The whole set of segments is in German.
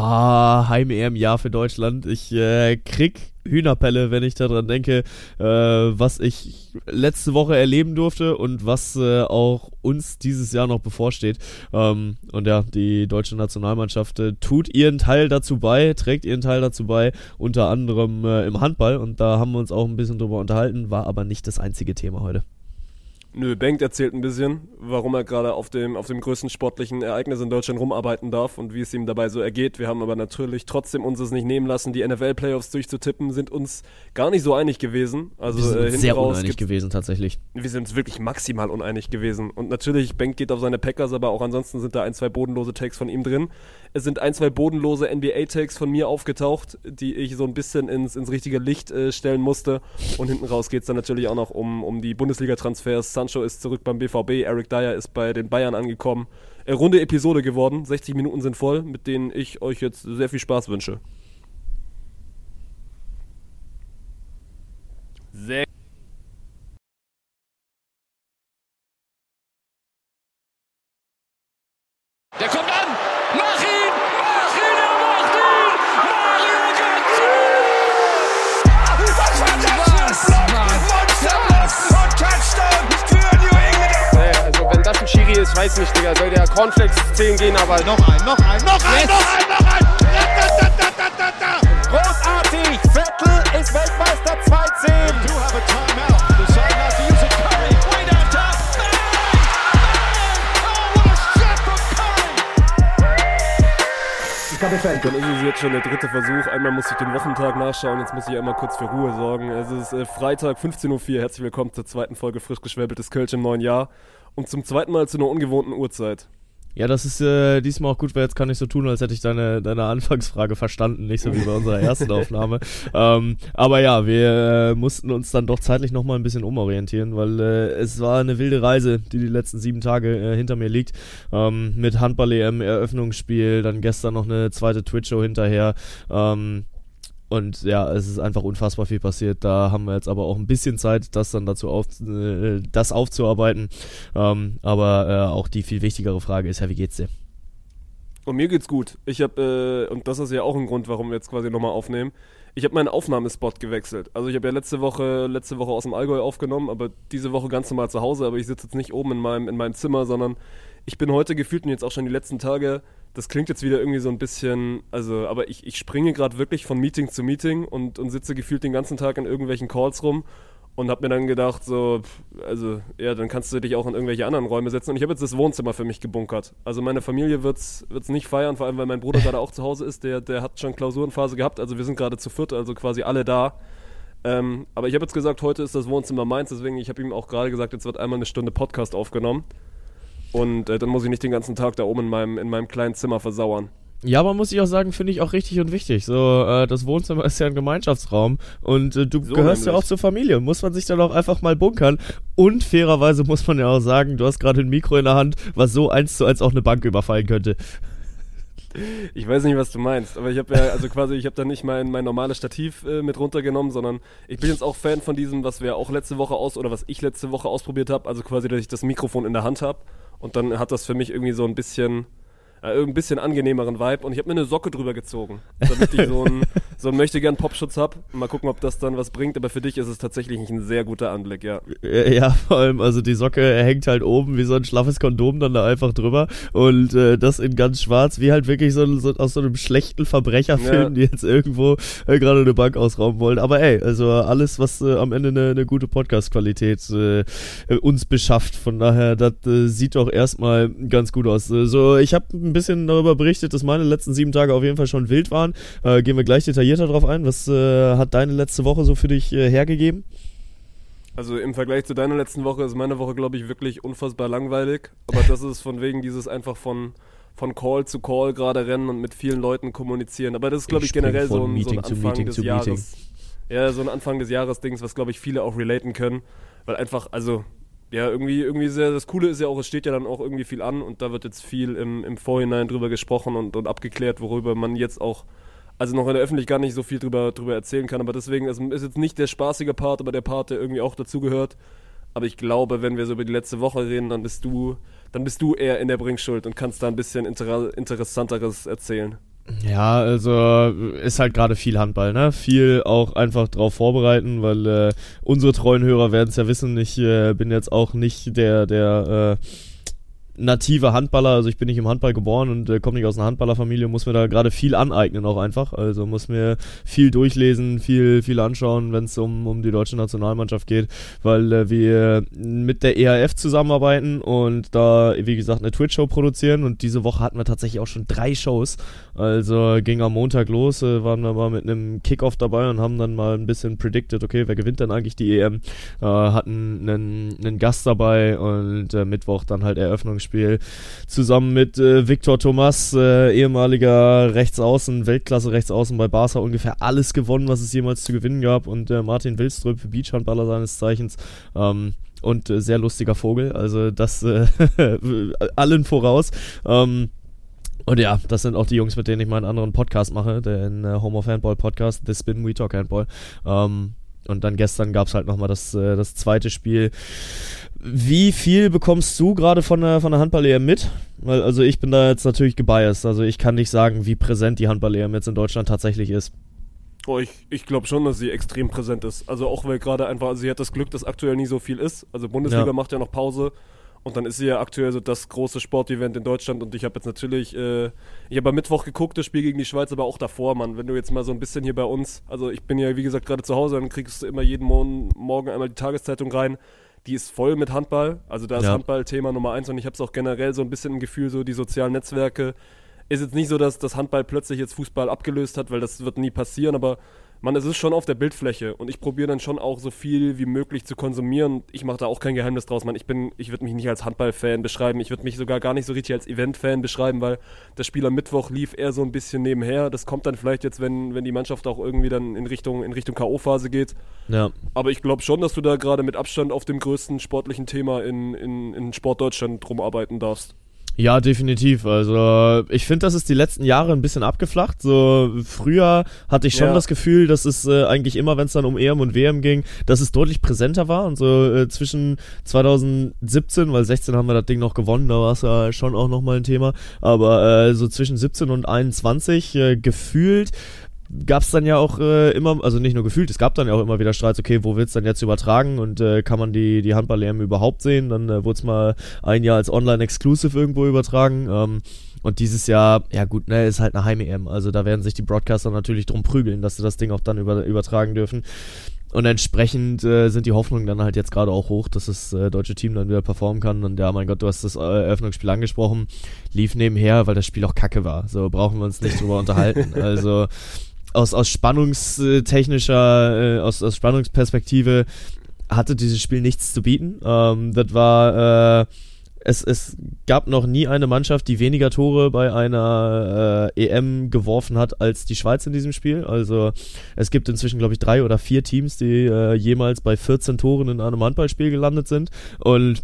Ah, Heim-EM-Jahr für Deutschland. Ich äh, krieg Hühnerpelle, wenn ich daran denke, äh, was ich letzte Woche erleben durfte und was äh, auch uns dieses Jahr noch bevorsteht. Ähm, und ja, die deutsche Nationalmannschaft äh, tut ihren Teil dazu bei, trägt ihren Teil dazu bei, unter anderem äh, im Handball. Und da haben wir uns auch ein bisschen drüber unterhalten, war aber nicht das einzige Thema heute. Nö, Bengt erzählt ein bisschen, warum er gerade auf dem, auf dem größten sportlichen Ereignis in Deutschland rumarbeiten darf und wie es ihm dabei so ergeht. Wir haben aber natürlich trotzdem uns es nicht nehmen lassen, die NFL-Playoffs durchzutippen, sind uns gar nicht so einig gewesen. Also, wir sind äh, sehr uneinig gewesen tatsächlich. Wir sind uns wirklich maximal uneinig gewesen. Und natürlich, Bengt geht auf seine Packers, aber auch ansonsten sind da ein, zwei bodenlose Tags von ihm drin. Sind ein, zwei bodenlose NBA-Tags von mir aufgetaucht, die ich so ein bisschen ins, ins richtige Licht äh, stellen musste. Und hinten raus geht es dann natürlich auch noch um, um die Bundesliga-Transfers. Sancho ist zurück beim BVB, Eric Dyer ist bei den Bayern angekommen. Äh, runde Episode geworden, 60 Minuten sind voll, mit denen ich euch jetzt sehr viel Spaß wünsche. Sehr Schiri ist, weiß nicht, Digga. Soll der Cornflakes 10 gehen, aber Noch ein, noch ein, noch ein, Yes. noch ein, noch ein! Da, da, da, da, da, da. großartig. Vettel ist Weltmeister 2-10. Do have a timeout. Decide not to use it. Curry, way downtown. Bang! Bang! Oh, what a shot from Curry! Dann ist es jetzt schon der dritte Versuch. Einmal muss ich den Wochentag nachschauen, jetzt muss ich einmal kurz für Ruhe sorgen. Es ist äh, Freitag, 15.04 Uhr. Herzlich willkommen zur zweiten Folge frisch geschwäbeltes Kölsch im neuen Jahr. Und zum zweiten Mal zu einer ungewohnten Uhrzeit. Ja, das ist äh, diesmal auch gut, weil jetzt kann ich so tun, als hätte ich deine, deine Anfangsfrage verstanden, nicht so wie bei unserer ersten Aufnahme. Ähm, aber ja, wir äh, mussten uns dann doch zeitlich nochmal ein bisschen umorientieren, weil äh, es war eine wilde Reise, die die letzten sieben Tage äh, hinter mir liegt. Ähm, mit Handball-EM, Eröffnungsspiel, dann gestern noch eine zweite Twitch-Show hinterher. Ähm, und ja, es ist einfach unfassbar viel passiert. Da haben wir jetzt aber auch ein bisschen Zeit, das dann dazu auf, äh, das aufzuarbeiten. Ähm, aber äh, auch die viel wichtigere Frage ist ja, wie geht's dir? Und mir geht's gut. Ich habe, äh, und das ist ja auch ein Grund, warum wir jetzt quasi nochmal aufnehmen. Ich habe meinen Aufnahmespot gewechselt. Also ich habe ja letzte Woche, letzte Woche aus dem Allgäu aufgenommen, aber diese Woche ganz normal zu Hause. Aber ich sitze jetzt nicht oben in meinem, in meinem Zimmer, sondern ich bin heute gefühlt und jetzt auch schon die letzten Tage. Das klingt jetzt wieder irgendwie so ein bisschen, also, aber ich, ich springe gerade wirklich von Meeting zu Meeting und, und sitze gefühlt den ganzen Tag in irgendwelchen Calls rum und habe mir dann gedacht, so, also, ja, dann kannst du dich auch in irgendwelche anderen Räume setzen. Und ich habe jetzt das Wohnzimmer für mich gebunkert. Also meine Familie wird's wird's nicht feiern, vor allem weil mein Bruder gerade auch zu Hause ist. Der, der hat schon Klausurenphase gehabt. Also wir sind gerade zu viert, also quasi alle da. Ähm, aber ich habe jetzt gesagt, heute ist das Wohnzimmer meins. Deswegen, ich habe ihm auch gerade gesagt, jetzt wird einmal eine Stunde Podcast aufgenommen. Und äh, dann muss ich nicht den ganzen Tag da oben in meinem, in meinem kleinen Zimmer versauern. Ja, aber muss ich auch sagen, finde ich auch richtig und wichtig. So, äh, das Wohnzimmer ist ja ein Gemeinschaftsraum und äh, du So gehörst ja nämlich. auch zur Familie. Muss man sich dann auch einfach mal bunkern. Und fairerweise muss man ja auch sagen, du hast gerade ein Mikro in der Hand, was so eins zu eins auch eine Bank überfallen könnte. Ich weiß nicht, was du meinst, aber ich habe ja, also quasi, ich habe da nicht mein, mein normales Stativ äh, mit runtergenommen, sondern ich bin jetzt auch Fan von diesem, was wir auch letzte Woche aus, oder was ich letzte Woche ausprobiert habe, also quasi, dass ich das Mikrofon in der Hand habe und dann hat das für mich irgendwie so ein bisschen, äh, ein bisschen angenehmeren Vibe und ich habe mir eine Socke drüber gezogen, damit ich so einen, so einen möchtegern Popschutz habe. Mal gucken, ob das dann was bringt, aber für dich ist es tatsächlich ein sehr guter Anblick, ja. Ja, vor allem, also die Socke hängt halt oben wie so ein schlaffes Kondom dann da einfach drüber und äh, das in ganz schwarz, wie halt wirklich so, so aus so einem schlechten Verbrecherfilm, Ja. die jetzt irgendwo äh, gerade eine Bank ausrauben wollen. Aber ey, also alles, was äh, am Ende eine, eine gute Podcast-Qualität äh, uns beschafft. Von daher, das äh, sieht doch erstmal ganz gut aus. So, ich habe ein bisschen darüber berichtet, dass meine letzten sieben Tage auf jeden Fall schon wild waren. Äh, gehen wir gleich detaillierter drauf ein. Was äh, hat deine letzte Woche so für dich äh, hergegeben? Also im Vergleich zu deiner letzten Woche ist meine Woche, glaube ich, wirklich unfassbar langweilig. Aber das ist von wegen dieses einfach von, von Call zu Call gerade rennen und mit vielen Leuten kommunizieren. Aber das ist, glaube Ich ich, generell so ein, so ein Meeting Anfang Meeting des Jahres. Meeting. Ja, so ein Anfang des Jahres-Dings, was, glaube ich, viele auch relaten können. Weil einfach, also, ja, irgendwie, irgendwie sehr, das Coole ist ja auch, es steht ja dann auch irgendwie viel an und da wird jetzt viel im, im Vorhinein drüber gesprochen und, und abgeklärt, worüber man jetzt auch also noch in der Öffentlichkeit gar nicht so viel drüber, drüber erzählen kann. Aber deswegen es ist jetzt nicht der spaßige Part, aber der Part, der irgendwie auch dazugehört. Aber ich glaube, wenn wir so über die letzte Woche reden, dann bist du, dann bist du eher in der Bringschuld und kannst da ein bisschen inter interessanteres erzählen. Ja, also ist halt gerade viel Handball, ne? Viel auch einfach drauf vorbereiten, weil äh, unsere treuen Hörer werden es ja wissen, ich äh, bin jetzt auch nicht der, der äh, native Handballer, also ich bin nicht im Handball geboren und äh, komme nicht aus einer Handballerfamilie, muss mir da gerade viel aneignen auch einfach. Also muss mir viel durchlesen, viel, viel anschauen, wenn es um, um die deutsche Nationalmannschaft geht, weil äh, wir mit der EAF zusammenarbeiten und da, wie gesagt, eine Twitch-Show produzieren und diese Woche hatten wir tatsächlich auch schon drei Shows. Also ging am Montag los, äh, waren wir mal mit einem Kickoff dabei und haben dann mal ein bisschen predicted, okay, wer gewinnt denn eigentlich die EM? Äh, hatten einen, einen Gast dabei und äh, Mittwoch dann halt Eröffnungsspiel Spiel zusammen mit äh, Victor Thomas, äh, ehemaliger Rechtsaußen, Weltklasse Rechtsaußen bei Barca, ungefähr alles gewonnen, was es jemals zu gewinnen gab und äh, Martin Wilströp, Beachhandballer seines Zeichens. Ähm, und äh, sehr lustiger Vogel, also das allen voraus. Ähm, und ja, das sind auch die Jungs, mit denen ich meinen anderen Podcast mache, den äh, Home of Handball Podcast, The Spin We Talk Handball. Ähm, und dann gestern gab es halt nochmal das, äh, das zweite Spiel. Wie viel bekommst du gerade von der, von der Handball-EM mit? Weil, also ich bin da jetzt natürlich gebiased. Also ich kann nicht sagen, wie präsent die Handball-EM jetzt in Deutschland tatsächlich ist. Oh, ich, ich glaube schon, dass sie extrem präsent ist. Also auch weil gerade einfach, also sie hat das Glück, dass aktuell nie so viel ist. Also Bundesliga Ja. macht ja noch Pause. Und dann ist sie ja aktuell so das große Sportevent in Deutschland. Und ich habe jetzt natürlich, äh, ich habe am Mittwoch geguckt, das Spiel gegen die Schweiz, aber auch davor, Mann. Wenn du jetzt mal so ein bisschen hier bei uns, also ich bin ja wie gesagt gerade zu Hause, dann kriegst du immer jeden Morgen, morgen einmal die Tageszeitung rein. Die ist voll mit Handball. Also da ist Ja. Handball Thema Nummer eins. Und ich habe es auch generell so ein bisschen im Gefühl, so die sozialen Netzwerke. Ist jetzt nicht so, dass das Handball plötzlich jetzt Fußball abgelöst hat, weil das wird nie passieren, aber man, es ist schon auf der Bildfläche und ich probiere dann schon auch so viel wie möglich zu konsumieren. Ich mache da auch kein Geheimnis draus, man. Ich bin, ich würde mich nicht als Handballfan beschreiben. Ich würde mich sogar gar nicht so richtig als Eventfan beschreiben, weil das Spiel am Mittwoch lief eher so ein bisschen nebenher. Das kommt dann vielleicht jetzt, wenn, wenn die Mannschaft auch irgendwie dann in Richtung, in Richtung K.O.-Phase geht. Ja. Aber ich glaube schon, dass du da gerade mit Abstand auf dem größten sportlichen Thema in, in, in Sport Deutschland drum arbeiten darfst. Ja, definitiv. Also ich finde, das ist die letzten Jahre ein bisschen abgeflacht. So früher hatte ich schon Ja. das Gefühl, dass es äh, eigentlich immer, wenn es dann um EM und WM ging, dass es deutlich präsenter war. Und so äh, zwischen 2017, weil 16 haben wir das Ding noch gewonnen, da war es ja schon auch nochmal ein Thema. Aber äh, so zwischen 17 und 21 äh, gefühlt gab es dann ja auch äh, immer, also nicht nur gefühlt, es gab dann ja auch immer wieder Streits, okay, wo wird's dann jetzt übertragen und äh, kann man die, die Handball-EM überhaupt sehen? Dann äh, wurde es mal ein Jahr als Online-Exclusive irgendwo übertragen. Ähm, und dieses Jahr, ja gut, ne, ist halt eine Heim-EM. Also da werden sich die Broadcaster natürlich drum prügeln, dass sie das Ding auch dann über, übertragen dürfen. Und entsprechend äh, sind die Hoffnungen dann halt jetzt gerade auch hoch, dass das äh, deutsche Team dann wieder performen kann. Und ja, mein Gott, du hast das äh, Eröffnungsspiel angesprochen, lief nebenher, weil das Spiel auch kacke war. So brauchen wir uns nicht drüber unterhalten. Also aus, aus spannungstechnischer, äh, aus, aus Spannungsperspektive hatte dieses Spiel nichts zu bieten. Ähm, das war, äh, es, es gab noch nie eine Mannschaft, die weniger Tore bei einer äh, EM geworfen hat als die Schweiz in diesem Spiel. Also es gibt inzwischen, glaube ich, drei oder vier Teams, die äh, jemals bei 14 Toren in einem Handballspiel gelandet sind. Und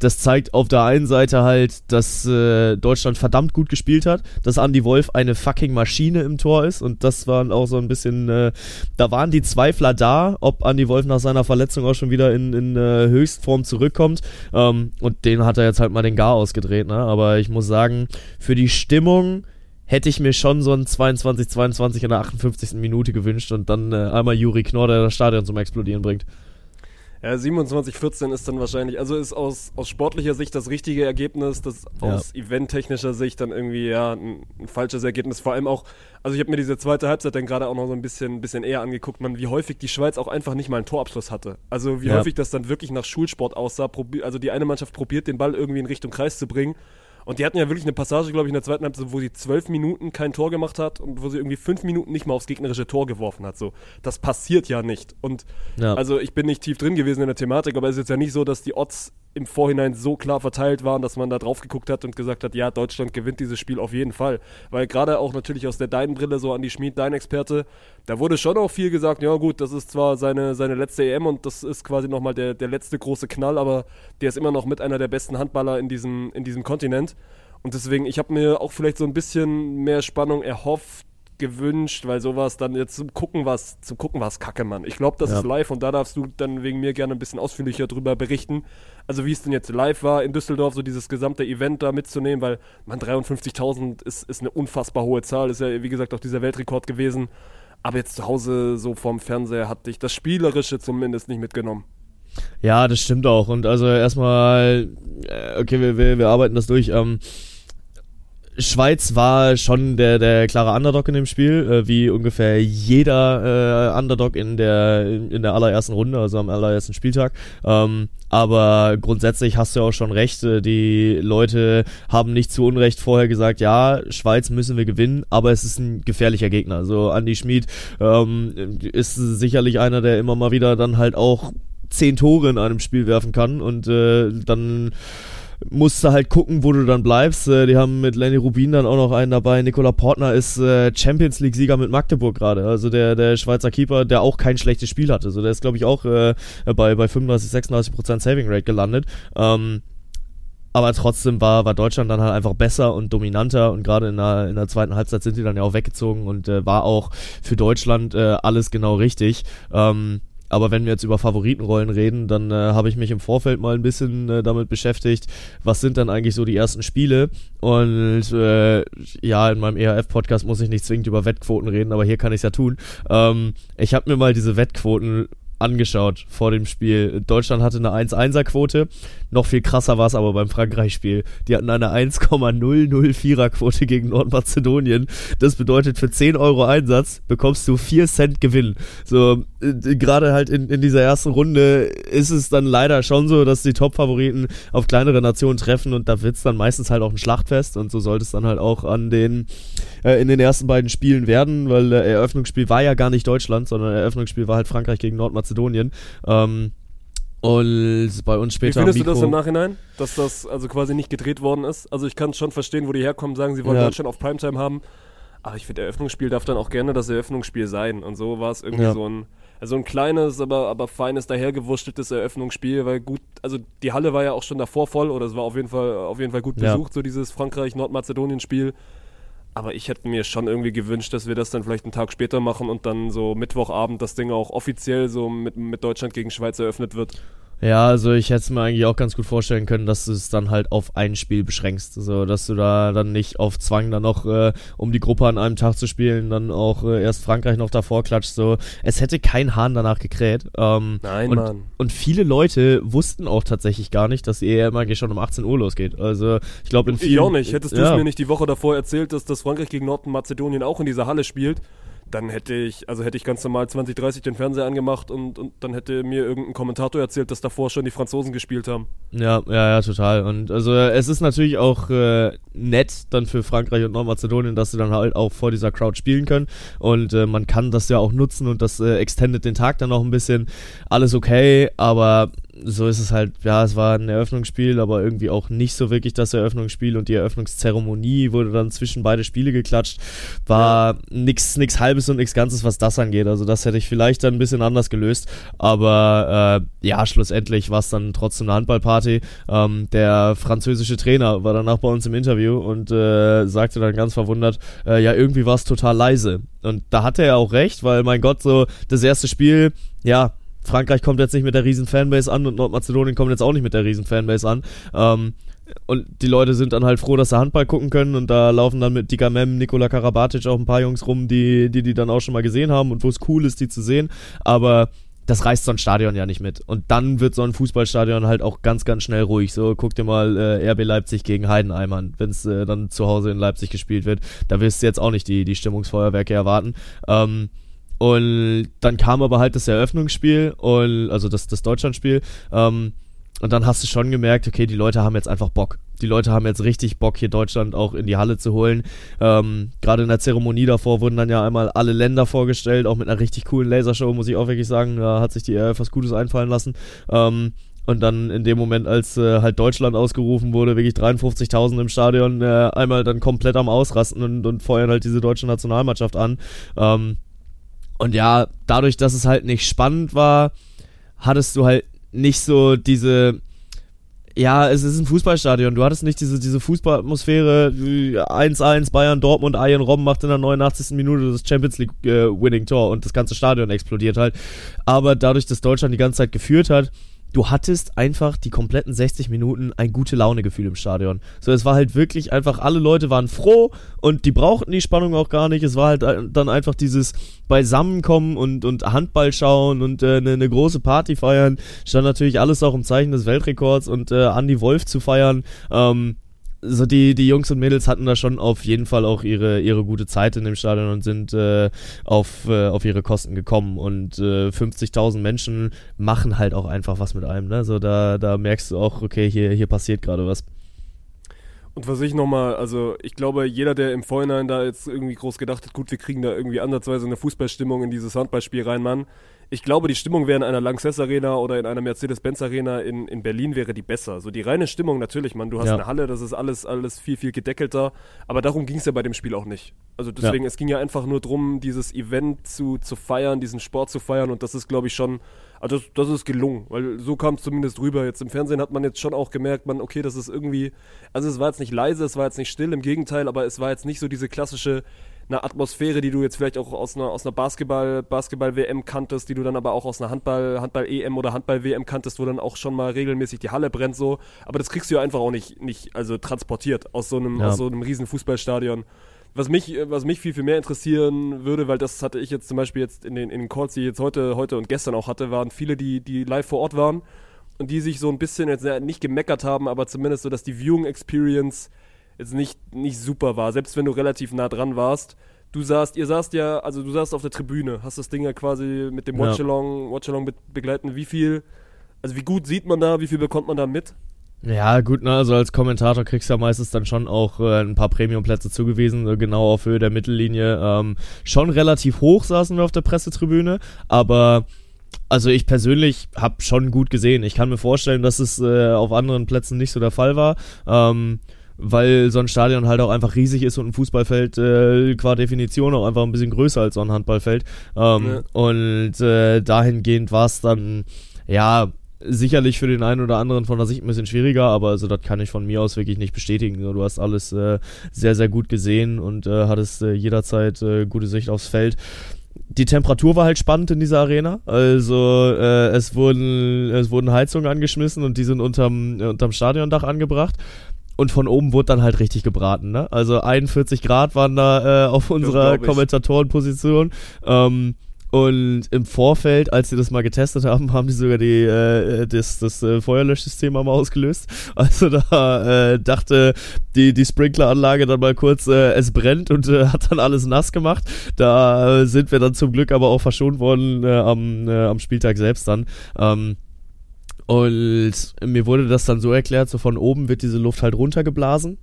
das zeigt auf der einen Seite halt, dass äh, Deutschland verdammt gut gespielt hat, dass Andy Wolf eine fucking Maschine im Tor ist und das waren auch so ein bisschen, äh, da waren die Zweifler da, ob Andy Wolf nach seiner Verletzung auch schon wieder in, in äh, Höchstform zurückkommt ähm, und den hat er jetzt halt mal den Gar ausgedreht, ne? aber ich muss sagen, für die Stimmung hätte ich mir schon so ein 22-22 in der 58. Minute gewünscht und dann äh, einmal Juri Knorr, der das Stadion zum Explodieren bringt. Ja, 27-14 ist dann wahrscheinlich, also ist aus, aus sportlicher Sicht das richtige Ergebnis, das Ja. aus eventtechnischer Sicht dann irgendwie ja ein, ein falsches Ergebnis. Vor allem auch, also ich habe mir diese zweite Halbzeit dann gerade auch noch so ein bisschen, bisschen eher angeguckt, man, wie häufig die Schweiz auch einfach nicht mal einen Torabschluss hatte. Also wie Ja. häufig das dann wirklich nach Schulsport aussah. Also die eine Mannschaft probiert, den Ball irgendwie in Richtung Kreis zu bringen. Und die hatten ja wirklich eine Passage, glaube ich, in der zweiten Halbzeit, wo sie zwölf Minuten kein Tor gemacht hat und wo sie irgendwie fünf Minuten nicht mal aufs gegnerische Tor geworfen hat. So, das passiert ja nicht. Und Ja. also ich bin nicht tief drin gewesen in der Thematik, aber es ist jetzt ja nicht so, dass die Odds im Vorhinein so klar verteilt waren, dass man da drauf geguckt hat und gesagt hat, ja, Deutschland gewinnt dieses Spiel auf jeden Fall. Weil gerade auch natürlich aus der Dein-Brille, so an die Schmied, dein Experte, da wurde schon auch viel gesagt, ja gut, das ist zwar seine, seine letzte EM und das ist quasi nochmal der, der letzte große Knall, aber der ist immer noch mit einer der besten Handballer in diesem, in diesem Kontinent. Und deswegen, ich habe mir auch vielleicht so ein bisschen mehr Spannung erhofft, gewünscht, weil sowas dann jetzt zum Gucken was zum Gucken was Kacke, Mann. Ich glaube, das Ja. ist live und da darfst du dann wegen mir gerne ein bisschen ausführlicher drüber berichten. Also wie es denn jetzt live war in Düsseldorf, so dieses gesamte Event da mitzunehmen, weil man 53.000 ist, ist eine unfassbar hohe Zahl, ist ja wie gesagt auch dieser Weltrekord gewesen. Aber jetzt zu Hause so vorm Fernseher hatte ich das Spielerische zumindest nicht mitgenommen. Ja, das stimmt auch. Und also erstmal, äh, okay, wir, wir, wir arbeiten das durch. Ähm, Schweiz war schon der, der klare Underdog in dem Spiel, äh, wie ungefähr jeder äh, Underdog in der, in der allerersten Runde, also am allerersten Spieltag. Ähm, aber grundsätzlich hast du auch schon recht, äh, die Leute haben nicht zu Unrecht vorher gesagt, ja, Schweiz müssen wir gewinnen, aber es ist ein gefährlicher Gegner. Also Andy Schmid ähm, ist sicherlich einer, der immer mal wieder dann halt auch zehn Tore in einem Spiel werfen kann und äh, dann musst du halt gucken, wo du dann bleibst. Äh, die haben mit Lenny Rubin dann auch noch einen dabei. Nikola Portner ist äh, Champions League-Sieger mit Magdeburg gerade. Also der, der Schweizer Keeper, der auch kein schlechtes Spiel hatte. Also der ist, glaube ich, auch äh, bei, bei 35, 36 Prozent Saving Rate gelandet. Ähm, aber trotzdem war, war Deutschland dann halt einfach besser und dominanter und gerade in der, in der zweiten Halbzeit sind die dann ja auch weggezogen und äh, war auch für Deutschland äh, alles genau richtig. Ähm, aber wenn wir jetzt über Favoritenrollen reden, dann äh, habe ich mich im Vorfeld mal ein bisschen äh, damit beschäftigt, was sind dann eigentlich so die ersten Spiele. Und äh, ja, in meinem ERF-Podcast muss ich nicht zwingend über Wettquoten reden, aber hier kann ich es ja tun. Ähm, ich habe mir mal diese Wettquoten angeschaut vor dem Spiel. Deutschland hatte eine 1-1er-Quote. Noch viel krasser war es aber beim Frankreich-Spiel. Die hatten eine 1,004er-Quote gegen Nordmazedonien. Das bedeutet, für 10 Euro Einsatz bekommst du 4 Cent Gewinn. So, äh, gerade halt in, in dieser ersten Runde ist es dann leider schon so, dass die Top-Favoriten auf kleinere Nationen treffen und da wird es dann meistens halt auch ein Schlachtfest und so sollte es dann halt auch an den, äh, in den ersten beiden Spielen werden, weil äh, Eröffnungsspiel war ja gar nicht Deutschland, sondern Eröffnungsspiel war halt Frankreich gegen Nordmazedonien. Ähm, und bei uns Wie später am findest du das Mikro- im Nachhinein, dass das also quasi nicht gedreht worden ist? Also ich kann schon verstehen, wo die herkommen, sagen, sie wollen Ja. Deutschland auf Primetime haben. Aber ich finde, Eröffnungsspiel darf dann auch gerne das Eröffnungsspiel sein. Und so war es irgendwie Ja. so ein, also ein kleines, aber, aber feines, dahergewursteltes Eröffnungsspiel, weil gut, also die Halle war ja auch schon davor voll oder es war auf jeden Fall, auf jeden Fall gut Ja. besucht, so dieses Frankreich-Nordmazedonien-Spiel. Aber ich hätte mir schon irgendwie gewünscht, dass wir das dann vielleicht einen Tag später machen und dann so Mittwochabend das Ding auch offiziell so mit, mit Deutschland gegen Schweiz eröffnet wird. Ja, also ich hätte es mir eigentlich auch ganz gut vorstellen können, dass du es dann halt auf ein Spiel beschränkst. So, dass du da dann nicht auf Zwang dann noch, äh, um die Gruppe an einem Tag zu spielen, dann auch äh, erst Frankreich noch davor klatscht. So, es hätte kein Hahn danach gekräht. Ähm, Nein, und, Mann. Und viele Leute wussten auch tatsächlich gar nicht, dass die EM eigentlich schon um 18 Uhr losgeht. Also ich glaube in vielen... Ich auch nicht. Hättest du ja. es mir nicht die Woche davor erzählt, dass das Frankreich gegen Nordmazedonien auch in dieser Halle spielt, dann hätte ich, also hätte ich ganz normal 2030 den Fernseher angemacht und, und dann hätte mir irgendein Kommentator erzählt, dass davor schon die Franzosen gespielt haben. Ja, ja, ja, total. Und also äh, es ist natürlich auch äh, nett dann für Frankreich und Nordmazedonien, dass sie dann halt auch vor dieser Crowd spielen können. Und äh, man kann das ja auch nutzen und das äh, extendet den Tag dann auch ein bisschen. Alles okay, aber so ist es halt, ja, es war ein Eröffnungsspiel, aber irgendwie auch nicht so wirklich das Eröffnungsspiel und die Eröffnungszeremonie wurde dann zwischen beide Spiele geklatscht. War nix, nix halbes und nix Ganzes, was das angeht. Also das hätte ich vielleicht dann ein bisschen anders gelöst. Aber äh, ja, schlussendlich war es dann trotzdem eine Handballparty. Ähm, der französische Trainer war danach bei uns im Interview und äh, sagte dann ganz verwundert, äh, ja, irgendwie war es total leise. Und da hatte er auch recht, weil mein Gott, so das erste Spiel, ja, Frankreich kommt jetzt nicht mit der riesen Fanbase an und Nordmazedonien kommt jetzt auch nicht mit der riesen Fanbase an. Ähm, und die Leute sind dann halt froh, dass sie Handball gucken können und da laufen dann mit Dika Mem, Nikola Karabatic auch ein paar Jungs rum, die, die die dann auch schon mal gesehen haben und wo es cool ist, die zu sehen. Aber das reißt so ein Stadion ja nicht mit. Und dann wird so ein Fußballstadion halt auch ganz, ganz schnell ruhig. So, guck dir mal äh, RB Leipzig gegen Heidenheim an, wenn es äh, dann zu Hause in Leipzig gespielt wird. Da wirst du jetzt auch nicht die, die Stimmungsfeuerwerke erwarten. Ähm, und dann kam aber halt das Eröffnungsspiel, und, also das, das Deutschlandspiel. Ähm, und dann hast du schon gemerkt, okay, die Leute haben jetzt einfach Bock. Die Leute haben jetzt richtig Bock, hier Deutschland auch in die Halle zu holen. Ähm, Gerade in der Zeremonie davor wurden dann ja einmal alle Länder vorgestellt, auch mit einer richtig coolen Lasershow, muss ich auch wirklich sagen. Da hat sich die RF was Gutes einfallen lassen. Ähm, und dann in dem Moment, als äh, halt Deutschland ausgerufen wurde, wirklich 53.000 im Stadion, äh, einmal dann komplett am Ausrasten und, und feuern halt diese deutsche Nationalmannschaft an. Ähm, und ja, dadurch, dass es halt nicht spannend war, hattest du halt nicht so diese, ja, es ist ein Fußballstadion. Du hattest nicht diese, diese Fußballatmosphäre. 1-1 Bayern Dortmund, Ayen Robben macht in der 89. Minute das Champions League äh, und das ganze Stadion explodiert halt. Aber dadurch, dass Deutschland die ganze Zeit geführt hat, du hattest einfach die kompletten 60 Minuten ein gute Laune-Gefühl im Stadion. So, es war halt wirklich einfach, alle Leute waren froh und die brauchten die Spannung auch gar nicht. Es war halt äh, dann einfach dieses Beisammenkommen und, und Handball schauen und eine äh, ne, ne große Party feiern. Stand natürlich alles auch im Zeichen des Weltrekords und äh, Andy Wolf zu feiern. Ähm, so die, die Jungs und Mädels hatten da schon auf jeden Fall auch ihre, ihre gute Zeit in dem Stadion und sind äh, auf, äh, auf ihre Kosten gekommen. Und äh, 50.000 Menschen machen halt auch einfach was mit einem. Ne? So da, da merkst du auch, okay, hier, hier passiert gerade was. Und was ich nochmal, also ich glaube, jeder, der im Vorhinein da jetzt irgendwie groß gedacht hat, gut, wir kriegen da irgendwie ansatzweise eine Fußballstimmung in dieses Handballspiel rein, Mann, ich glaube, die Stimmung wäre in einer Lanxess Arena oder in einer Mercedes-Benz Arena in, in Berlin wäre die besser. So die reine Stimmung natürlich, man, du hast ja. eine Halle, das ist alles, alles viel, viel gedeckelter. Aber darum ging es ja bei dem Spiel auch nicht. Also deswegen, ja. es ging ja einfach nur darum, dieses Event zu, zu feiern, diesen Sport zu feiern und das ist, glaube ich, schon, also das, das ist gelungen, weil so kam es zumindest rüber. Jetzt im Fernsehen hat man jetzt schon auch gemerkt, man, okay, das ist irgendwie, also es war jetzt nicht leise, es war jetzt nicht still, im Gegenteil, aber es war jetzt nicht so diese klassische eine Atmosphäre, die du jetzt vielleicht auch aus einer, aus einer Basketball, Basketball-WM kanntest, die du dann aber auch aus einer Handball, Handball-EM oder Handball-WM kanntest, wo dann auch schon mal regelmäßig die Halle brennt so. Aber das kriegst du ja einfach auch nicht, nicht also transportiert aus so einem, ja. aus so einem riesen Fußballstadion. Was mich, was mich viel, viel mehr interessieren würde, weil das hatte ich jetzt zum Beispiel jetzt in den, in den Calls, die ich jetzt heute, heute und gestern auch hatte, waren viele, die, die live vor Ort waren und die sich so ein bisschen jetzt nicht gemeckert haben, aber zumindest so, dass die Viewing Experience jetzt nicht, nicht super war, selbst wenn du relativ nah dran warst. Du saßt, ihr saßt ja, also du saßt auf der Tribüne, hast das Ding ja quasi mit dem ja. Watchalong, Watchalong begleiten. Wie viel, also wie gut sieht man da, wie viel bekommt man da mit? Ja, gut, ne, also als Kommentator kriegst du ja meistens dann schon auch äh, ein paar Premiumplätze zugewiesen, äh, genau auf Höhe der Mittellinie. Ähm, schon relativ hoch saßen wir auf der Pressetribüne, aber also ich persönlich habe schon gut gesehen. Ich kann mir vorstellen, dass es äh, auf anderen Plätzen nicht so der Fall war. Ähm, weil so ein Stadion halt auch einfach riesig ist und ein Fußballfeld äh, qua Definition auch einfach ein bisschen größer als so ein Handballfeld. Ähm, ja. Und äh, dahingehend war es dann, ja, sicherlich für den einen oder anderen von der Sicht ein bisschen schwieriger, aber also das kann ich von mir aus wirklich nicht bestätigen. Du hast alles äh, sehr, sehr gut gesehen und äh, hattest äh, jederzeit äh, gute Sicht aufs Feld die Temperatur war halt spannend in dieser Arena. Also äh, es wurden es wurden Heizungen angeschmissen und die sind unterm unterm Stadiondach angebracht und von oben wurde dann halt richtig gebraten. Ne? Also 41 Grad waren da äh, auf unserer Kommentatorenposition. Ähm, und im Vorfeld, als sie das mal getestet haben, haben die sogar die, äh, das, das äh, Feuerlöschsystem einmal ausgelöst. Also da äh, dachte die, die Sprinkleranlage dann mal kurz, äh, es brennt und äh, hat dann alles nass gemacht. Da äh, sind wir dann zum Glück aber auch verschont worden äh, am, äh, am Spieltag selbst dann. Ähm, und mir wurde das dann so erklärt, so von oben wird diese Luft halt runtergeblasen,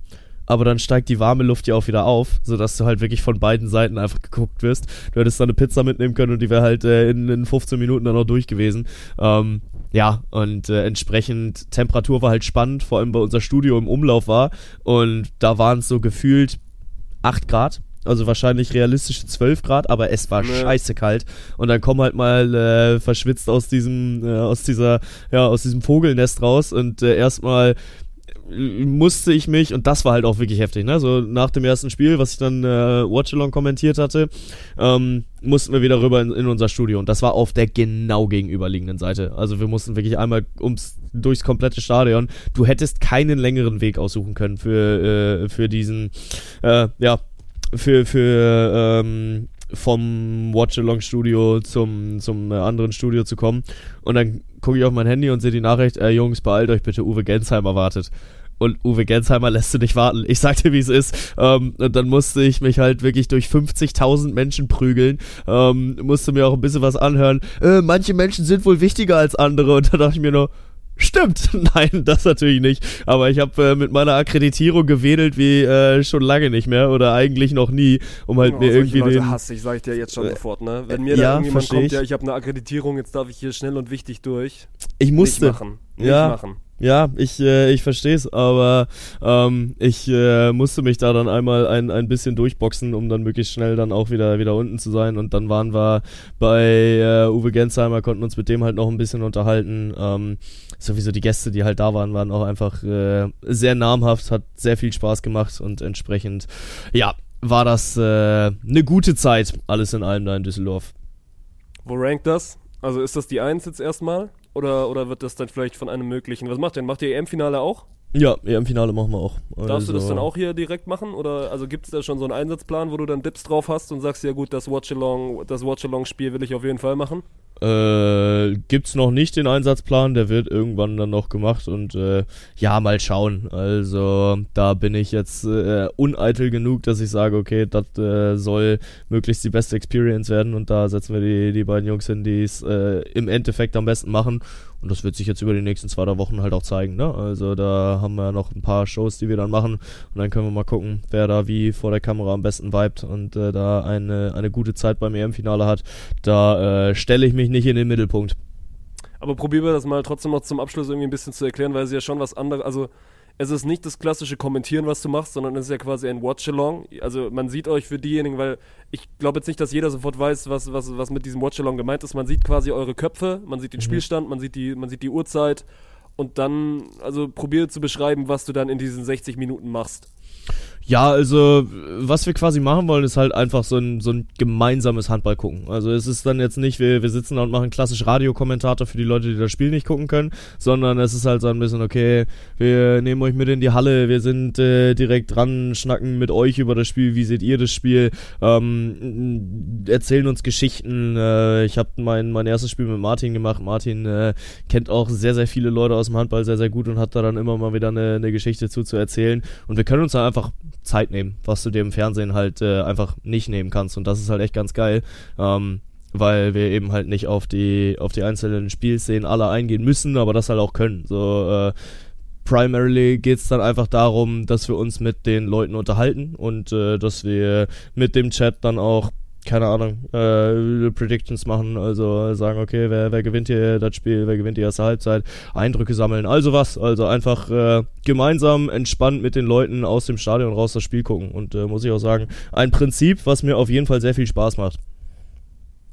aber dann steigt die warme Luft ja auch wieder auf, sodass du halt wirklich von beiden Seiten einfach geguckt wirst. Du hättest dann eine Pizza mitnehmen können und die wäre halt äh, in, in 15 Minuten dann auch durch gewesen. Ähm, ja, und äh, entsprechend Temperatur war halt spannend, vor allem bei unser Studio im Umlauf war und da waren es so gefühlt 8 Grad also wahrscheinlich realistische 12 Grad, aber es war nee. scheiße kalt. Und dann komm halt mal äh, verschwitzt aus diesem, äh, aus dieser, ja, aus diesem Vogelnest raus und äh, erstmal musste ich mich, und das war halt auch wirklich heftig, ne? So nach dem ersten Spiel, was ich dann äh, Watchalong kommentiert hatte, ähm, mussten wir wieder rüber in, in, unser Studio. Und das war auf der genau gegenüberliegenden Seite. Also wir mussten wirklich einmal ums durchs komplette Stadion. Du hättest keinen längeren Weg aussuchen können für, äh, für diesen, äh, ja, für, für ähm, vom Watch-Along-Studio zum, zum äh, anderen Studio zu kommen. Und dann gucke ich auf mein Handy und sehe die Nachricht, äh, Jungs, beeilt euch bitte, Uwe Gensheimer wartet. Und Uwe Gensheimer lässt du nicht warten. Ich sagte, wie es ist. Ähm, und dann musste ich mich halt wirklich durch 50.000 Menschen prügeln. Ähm, musste mir auch ein bisschen was anhören. Äh, manche Menschen sind wohl wichtiger als andere. Und da dachte ich mir nur, Stimmt, nein, das natürlich nicht. Aber ich habe äh, mit meiner Akkreditierung gewedelt wie äh, schon lange nicht mehr oder eigentlich noch nie, um halt oh, mir irgendwie Leute den. hasse ich, sag ich dir jetzt schon äh, sofort, ne? Wenn mir ja, da irgendjemand kommt, ich. ja, ich habe eine Akkreditierung, jetzt darf ich hier schnell und wichtig durch. Ich musste. Nicht machen. Nicht ja. machen. Ja, ich, äh, ich verstehe es, aber ähm, ich äh, musste mich da dann einmal ein, ein bisschen durchboxen, um dann möglichst schnell dann auch wieder, wieder unten zu sein. Und dann waren wir bei äh, Uwe Gensheimer, konnten uns mit dem halt noch ein bisschen unterhalten. Ähm, sowieso die Gäste, die halt da waren, waren auch einfach äh, sehr namhaft, hat sehr viel Spaß gemacht und entsprechend, ja, war das äh, eine gute Zeit, alles in allem da in Düsseldorf. Wo rankt das? Also ist das die Eins jetzt erstmal? Oder, oder wird das dann vielleicht von einem möglichen. Was macht denn? Macht ihr EM-Finale auch? Ja, EM-Finale machen wir auch. Darfst du das Also- dann auch hier direkt machen? Oder also gibt es da schon so einen Einsatzplan, wo du dann Dips drauf hast und sagst, ja gut, das Watch-Along, das Watch-Along-Spiel will ich auf jeden Fall machen? Äh, gibt's noch nicht den Einsatzplan, der wird irgendwann dann noch gemacht und äh, ja, mal schauen. Also da bin ich jetzt äh, uneitel genug, dass ich sage, okay, das äh, soll möglichst die beste Experience werden und da setzen wir die, die beiden Jungs hin, die es äh, im Endeffekt am besten machen und das wird sich jetzt über die nächsten zwei, drei Wochen halt auch zeigen. Ne? Also da haben wir noch ein paar Shows, die wir dann machen und dann können wir mal gucken, wer da wie vor der Kamera am besten vibet und äh, da eine, eine gute Zeit beim EM-Finale hat. Da äh, stelle ich mich nicht in den Mittelpunkt. Aber probieren wir das mal trotzdem noch zum Abschluss irgendwie ein bisschen zu erklären, weil es ja schon was anderes, also es ist nicht das klassische Kommentieren, was du machst, sondern es ist ja quasi ein Watch-Along. Also man sieht euch für diejenigen, weil ich glaube jetzt nicht, dass jeder sofort weiß, was, was, was mit diesem Watch-Along gemeint ist. Man sieht quasi eure Köpfe, man sieht den Spielstand, man sieht die, man sieht die Uhrzeit und dann, also probiere zu beschreiben, was du dann in diesen 60 Minuten machst. Ja, also was wir quasi machen wollen, ist halt einfach so ein, so ein gemeinsames Handball gucken. Also es ist dann jetzt nicht, wir, wir sitzen da und machen klassisch Radiokommentator für die Leute, die das Spiel nicht gucken können, sondern es ist halt so ein bisschen, okay, wir nehmen euch mit in die Halle, wir sind äh, direkt dran, schnacken mit euch über das Spiel, wie seht ihr das Spiel, ähm, erzählen uns Geschichten. Äh, ich habe mein, mein erstes Spiel mit Martin gemacht. Martin äh, kennt auch sehr, sehr viele Leute aus dem Handball sehr, sehr gut und hat da dann immer mal wieder eine, eine Geschichte zu, zu erzählen. Und wir können uns da einfach Zeit nehmen, was du dir im Fernsehen halt äh, einfach nicht nehmen kannst. Und das ist halt echt ganz geil. Ähm, weil wir eben halt nicht auf die auf die einzelnen Spielszenen alle eingehen müssen, aber das halt auch können. So äh, primarily geht es dann einfach darum, dass wir uns mit den Leuten unterhalten und äh, dass wir mit dem Chat dann auch keine Ahnung, äh, Predictions machen, also sagen, okay, wer, wer gewinnt hier das Spiel, wer gewinnt die erste Halbzeit, Eindrücke sammeln, also was, also einfach äh, gemeinsam entspannt mit den Leuten aus dem Stadion raus das Spiel gucken und äh, muss ich auch sagen, ein Prinzip, was mir auf jeden Fall sehr viel Spaß macht.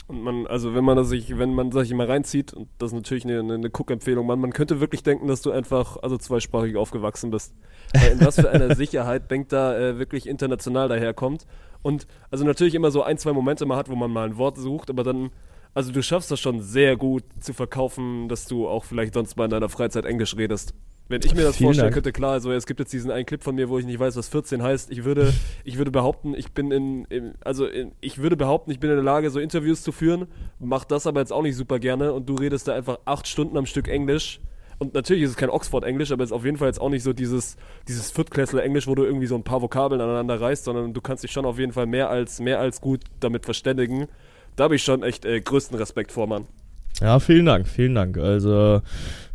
Und man, also wenn man das sich, wenn man sich mal reinzieht, und das ist natürlich eine, eine Cook-Empfehlung, man, man könnte wirklich denken, dass du einfach, also zweisprachig aufgewachsen bist. Weil in was für einer Sicherheit Benk da äh, wirklich international daherkommt. Und also natürlich immer so ein, zwei Momente mal hat, wo man mal ein Wort sucht, aber dann, also du schaffst das schon sehr gut zu verkaufen, dass du auch vielleicht sonst mal in deiner Freizeit Englisch redest. Wenn ich mir das Vielen vorstellen Dank. könnte, klar, also es gibt jetzt diesen einen Clip von mir, wo ich nicht weiß, was 14 heißt. Ich würde, ich würde behaupten, ich bin in, in also in, ich würde behaupten, ich bin in der Lage, so Interviews zu führen, mach das aber jetzt auch nicht super gerne und du redest da einfach acht Stunden am Stück Englisch. Und natürlich ist es kein Oxford-Englisch, aber es ist auf jeden Fall jetzt auch nicht so dieses, dieses Viertklässler-Englisch, wo du irgendwie so ein paar Vokabeln aneinander reißt, sondern du kannst dich schon auf jeden Fall mehr als, mehr als gut damit verständigen. Da habe ich schon echt äh, größten Respekt vor, Mann. Ja, vielen Dank, vielen Dank. Also,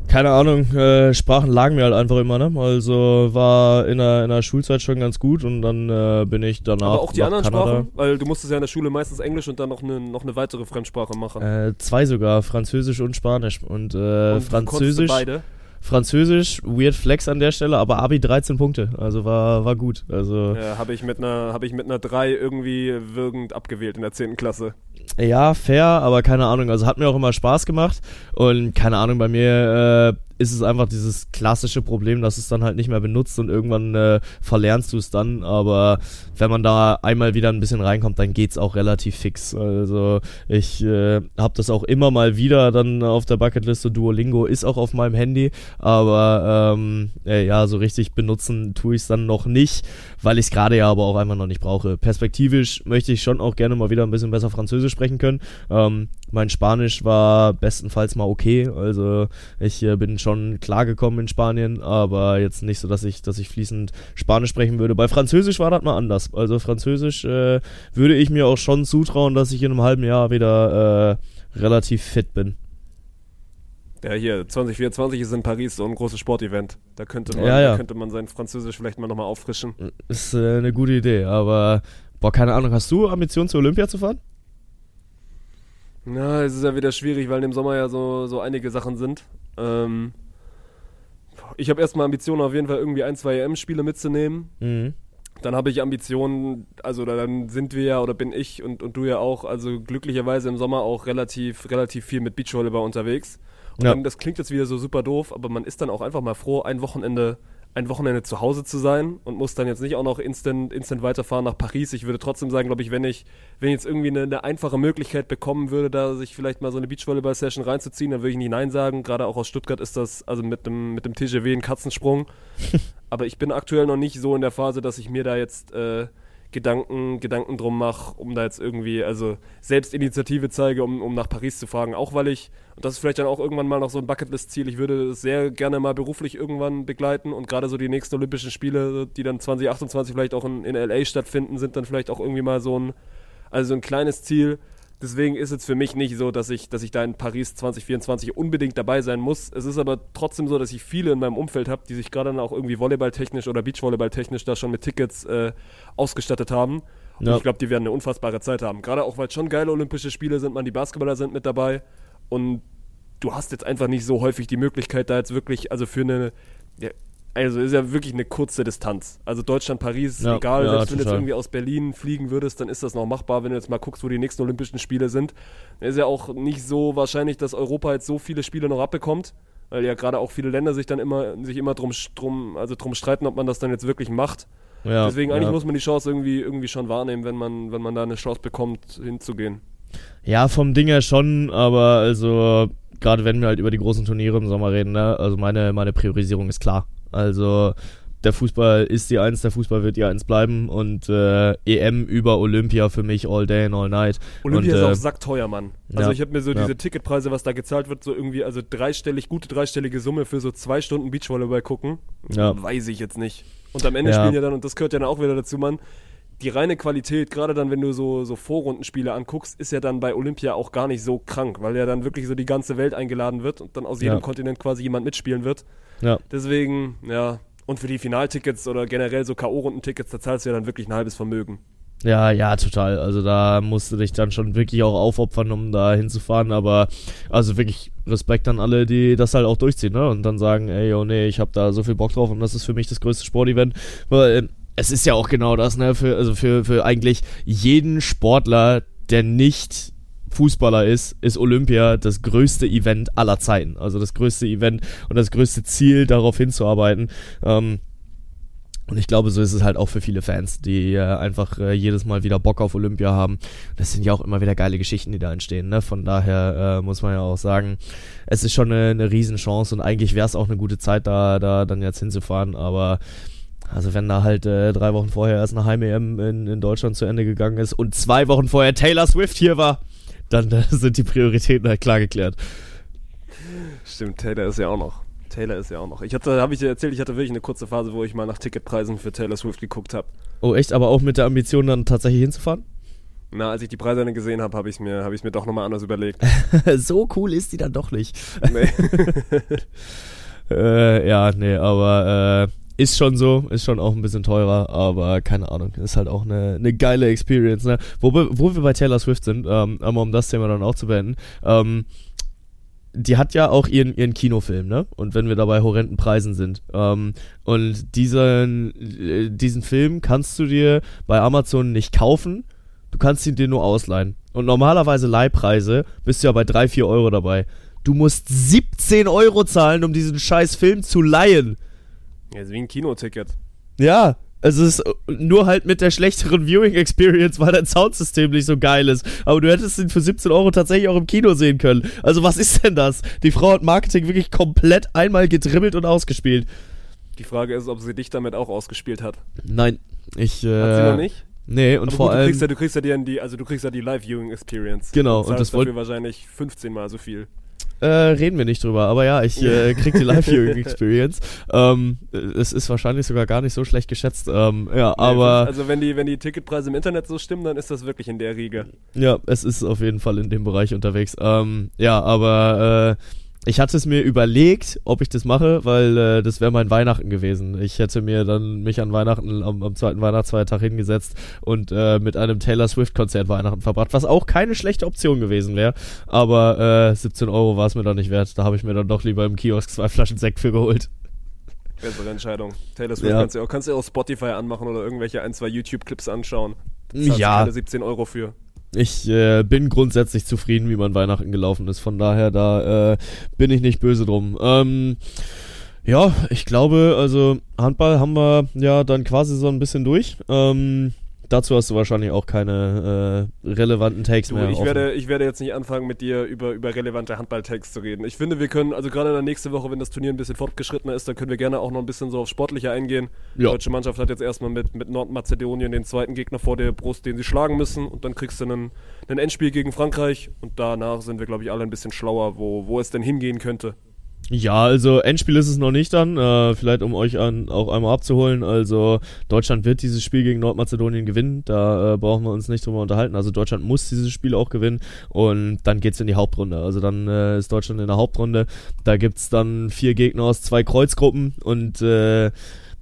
keine Ahnung, äh, Sprachen lagen mir halt einfach immer, ne? Also war in der, in der Schulzeit schon ganz gut und dann äh, bin ich danach. aber auch die anderen Kanada. Sprachen, weil du musstest ja in der Schule meistens Englisch und dann noch eine, noch eine weitere Fremdsprache machen. Äh, zwei sogar, Französisch und Spanisch. Und, äh, und Französisch, beide. Französisch, weird flex an der Stelle, aber Abi 13 Punkte. Also war, war gut. Also Ja, habe ich mit einer habe ich mit einer 3 irgendwie wirkend abgewählt in der 10. Klasse. Ja, fair, aber keine Ahnung. Also hat mir auch immer Spaß gemacht. Und keine Ahnung, bei mir äh, ist es einfach dieses klassische Problem, dass es dann halt nicht mehr benutzt und irgendwann äh, verlernst du es dann. Aber wenn man da einmal wieder ein bisschen reinkommt, dann geht's auch relativ fix. Also ich äh, habe das auch immer mal wieder dann auf der Bucketliste. Duolingo ist auch auf meinem Handy, aber ähm, äh, ja, so richtig benutzen tue ich es dann noch nicht, weil ich es gerade ja aber auch einfach noch nicht brauche. Perspektivisch möchte ich schon auch gerne mal wieder ein bisschen besser Französisch sprechen können. Ähm, mein Spanisch war bestenfalls mal okay, also ich äh, bin schon klargekommen in Spanien, aber jetzt nicht so, dass ich, dass ich fließend Spanisch sprechen würde. Bei Französisch war das mal anders. Also Französisch äh, würde ich mir auch schon zutrauen, dass ich in einem halben Jahr wieder äh, relativ fit bin. Ja, hier 2024 ist in Paris so ein großes Sportevent. Da könnte man Ja, ja. Da könnte man sein Französisch vielleicht mal nochmal auffrischen. Ist äh, eine gute Idee, aber boah, keine Ahnung, hast du Ambitionen zur Olympia zu fahren? Na, es ist ja wieder schwierig, weil im Sommer ja so, so einige Sachen sind. Ähm, Ich habe erstmal Ambitionen, auf jeden Fall irgendwie ein, zwei EM-Spiele mitzunehmen. Mhm. Dann habe ich Ambitionen, also dann sind wir ja oder bin ich und, und du ja auch, also glücklicherweise im Sommer auch relativ, relativ viel mit Beachvolleyball unterwegs. Und Ja. dann, das klingt jetzt wieder so super doof, aber man ist dann auch einfach mal froh, ein Wochenende, ein Wochenende zu Hause zu sein und muss dann jetzt nicht auch noch instant, instant weiterfahren nach Paris. Ich würde trotzdem sagen, glaube ich, wenn ich, wenn ich jetzt irgendwie eine, eine einfache Möglichkeit bekommen würde, da sich vielleicht mal so eine Beachvolleyball-Session reinzuziehen, dann würde ich nicht Nein sagen. Gerade auch aus Stuttgart ist das, also mit dem, mit dem TGW ein Katzensprung. Aber ich bin aktuell noch nicht so in der Phase, dass ich mir da jetzt äh, Gedanken, Gedanken drum mache, um da jetzt irgendwie, also selbst Initiative zeige, um, um nach Paris zu fahren. Auch weil ich, und das ist vielleicht dann auch irgendwann mal noch so ein Bucketlist-Ziel, ich würde es sehr gerne mal beruflich irgendwann begleiten und gerade so die nächsten Olympischen Spiele, die dann 2028 vielleicht auch in, in LA stattfinden, sind dann vielleicht auch irgendwie mal so ein, also so ein kleines Ziel. Deswegen ist es für mich nicht so, dass ich, dass ich da in Paris 2024 unbedingt dabei sein muss. Es ist aber trotzdem so, dass ich viele in meinem Umfeld habe, die sich gerade dann auch irgendwie volleyballtechnisch oder Beachvolleyballtechnisch da schon mit Tickets äh, ausgestattet haben. Und Ja. ich glaube, die werden eine unfassbare Zeit haben. Gerade auch, weil es schon geile Olympische Spiele sind, man, die Basketballer sind mit dabei. Und du hast jetzt einfach nicht so häufig die Möglichkeit, da jetzt wirklich, also für eine, ja, also ist ja wirklich eine kurze Distanz. Also Deutschland, Paris, Ja, egal, ja, selbst wenn du jetzt irgendwie aus Berlin fliegen würdest, dann ist das noch machbar, wenn du jetzt mal guckst, wo die nächsten Olympischen Spiele sind. Dann ist ja auch nicht so wahrscheinlich, dass Europa jetzt so viele Spiele noch abbekommt, weil ja gerade auch viele Länder sich dann immer, sich immer drum, drum, also drum streiten, ob man das dann jetzt wirklich macht. Ja, Deswegen eigentlich muss man die Chance irgendwie, irgendwie schon wahrnehmen, wenn man, wenn man da eine Chance bekommt, hinzugehen. Ja, vom Ding her schon, aber also gerade wenn wir halt über die großen Turniere im Sommer reden, ne, also meine, meine Priorisierung ist klar. Also der Fußball ist die Eins, der Fußball wird die Eins bleiben und äh, EM über Olympia für mich all day and all night. Olympia und, ist äh, auch sackteuer, Mann. Also ja, ich habe mir so ja. diese Ticketpreise, was da gezahlt wird, so irgendwie, also dreistellig, gute dreistellige Summe für so zwei Stunden Beachvolleyball gucken, Ja. weiß ich jetzt nicht. Und am Ende spielen ja dann, und das gehört ja dann auch wieder dazu, Mann, die reine Qualität, gerade dann, wenn du so, so Vorrundenspiele anguckst, ist ja dann bei Olympia auch gar nicht so krank, weil ja dann wirklich so die ganze Welt eingeladen wird und dann aus jedem. Kontinent quasi jemand mitspielen wird. Ja. Deswegen, ja. Und für die Finaltickets oder generell so K.O.-Rundentickets, da zahlst du ja dann wirklich ein halbes Vermögen. Ja, ja, total. Also da musst du dich dann schon wirklich auch aufopfern, um da hinzufahren. Aber also wirklich Respekt an alle, die das halt auch durchziehen, ne? Und dann sagen, ey, oh nee, ich habe da so viel Bock drauf und das ist für mich das größte Sportevent. Weil ähm, es ist ja auch genau das, ne? Für, also für, für eigentlich jeden Sportler, der nicht Fußballer ist, ist Olympia das größte Event aller Zeiten. Also das größte Event und das größte Ziel, darauf hinzuarbeiten. Ähm, und ich glaube, so ist es halt auch für viele Fans, die äh, einfach äh, jedes Mal wieder Bock auf Olympia haben. Das sind ja auch immer wieder geile Geschichten, die da entstehen. Ne? Von daher äh, muss man ja auch sagen, es ist schon eine, eine Riesenchance und eigentlich wäre es auch eine gute Zeit, da, da dann jetzt hinzufahren. Aber also wenn da halt äh, drei Wochen vorher erst eine Heim-EM in, in Deutschland zu Ende gegangen ist und zwei Wochen vorher Taylor Swift hier war, dann äh, sind die Prioritäten halt klar geklärt. Stimmt, Taylor ist ja auch noch. Taylor ist ja auch noch. Ich hatte, habe ich dir erzählt, ich hatte wirklich eine kurze Phase, wo ich mal nach Ticketpreisen für Taylor Swift geguckt habe. Oh echt, aber auch mit der Ambition dann tatsächlich hinzufahren? Na, als ich die Preise dann gesehen habe, habe ich es mir, ich mir doch nochmal anders überlegt. so cool ist die dann doch nicht. Nee. Äh, ja, nee, aber äh, ist schon so, ist schon auch ein bisschen teurer, aber keine Ahnung, ist halt auch eine, eine geile Experience, ne? Wo, wir- wo wir bei Taylor Swift sind, ähm, um das Thema dann auch zu beenden, ähm, die hat ja auch ihren, ihren Kinofilm, ne? Und wenn wir dabei horrenden Preisen sind. Ähm, und diesen, äh, diesen Film kannst du dir bei Amazon nicht kaufen, du kannst ihn dir nur ausleihen. Und normalerweise Leihpreise bist du ja bei 3, 4 Euro dabei. Du musst 17 Euro zahlen, um diesen scheiß Film zu leihen. Ja, ist wie ein Kinoticket. Ja, also es ist äh, nur halt mit der schlechteren Viewing Experience, weil dein Soundsystem nicht so geil ist. Aber du hättest ihn für 17 Euro tatsächlich auch im Kino sehen können. Also was ist denn das? Die Frau hat Marketing wirklich komplett einmal gedribbelt und ausgespielt. Die Frage ist, ob sie dich damit auch ausgespielt hat. Nein, ich. Äh, Hat sie noch nicht? Nee, und Aber vor gut, du allem. kriegst ja, du kriegst ja die, also du kriegst ja die Live-Viewing-Experience. Genau, und, und das zahlst dafür wollt- wahrscheinlich 15 mal so viel. Äh, reden wir nicht drüber, aber ja, ich äh, krieg die Live-Viewing-Experience. ähm, es ist wahrscheinlich sogar gar nicht so schlecht geschätzt. Ähm, ja, aber Also wenn die, wenn die Ticketpreise im Internet so stimmen, dann ist das wirklich in der Riege. ja, es ist auf jeden Fall in dem Bereich unterwegs. Ähm, ja, aber äh, ich hatte es mir überlegt, ob ich das mache, weil äh, das wäre mein Weihnachten gewesen. Ich hätte mir dann mich an Weihnachten, am, am zweiten Weihnachtsfeiertag hingesetzt und äh, mit einem Taylor Swift-Konzert Weihnachten verbracht, was auch keine schlechte Option gewesen wäre. Aber äh, 17 Euro war es mir dann nicht wert. Da habe ich mir dann doch lieber im Kiosk zwei Flaschen Sekt für geholt. Bessere Entscheidung. Taylor Swift Ja. kannst du auch, kannst du auch Spotify anmachen oder irgendwelche ein, zwei YouTube-Clips anschauen. Zahlst Ja. keine 17 Euro für. Ich äh, bin grundsätzlich zufrieden, wie mein Weihnachten gelaufen ist. Von daher, da äh, bin ich nicht böse drum. Ähm, ja, ich glaube, also Handball haben wir ja dann quasi so ein bisschen durch. Ähm, dazu hast du wahrscheinlich auch keine äh, relevanten Takes Du, mehr. ich offen. werde, ich werde jetzt nicht anfangen, mit dir über, über relevante Handballtags zu reden. Ich finde, wir können, also gerade dann nächste Woche, wenn das Turnier ein bisschen fortgeschrittener ist, dann können wir gerne auch noch ein bisschen so auf Sportliche eingehen. Die Ja. deutsche Mannschaft hat jetzt erstmal mit, mit Nordmazedonien den zweiten Gegner vor der Brust, den sie schlagen müssen. Und dann kriegst du einen, ein Endspiel gegen Frankreich. Und danach sind wir, glaube ich, alle ein bisschen schlauer, wo, wo es denn hingehen könnte. Ja, also Endspiel ist es noch nicht dann. Äh, vielleicht um euch an, auch einmal abzuholen. Also Deutschland wird dieses Spiel gegen Nordmazedonien gewinnen. Da äh, brauchen wir uns nicht drüber unterhalten. Also Deutschland muss dieses Spiel auch gewinnen. Und dann geht's in die Hauptrunde. Also dann äh, ist Deutschland in der Hauptrunde. Da gibt's dann vier Gegner aus zwei Kreuzgruppen. Und äh,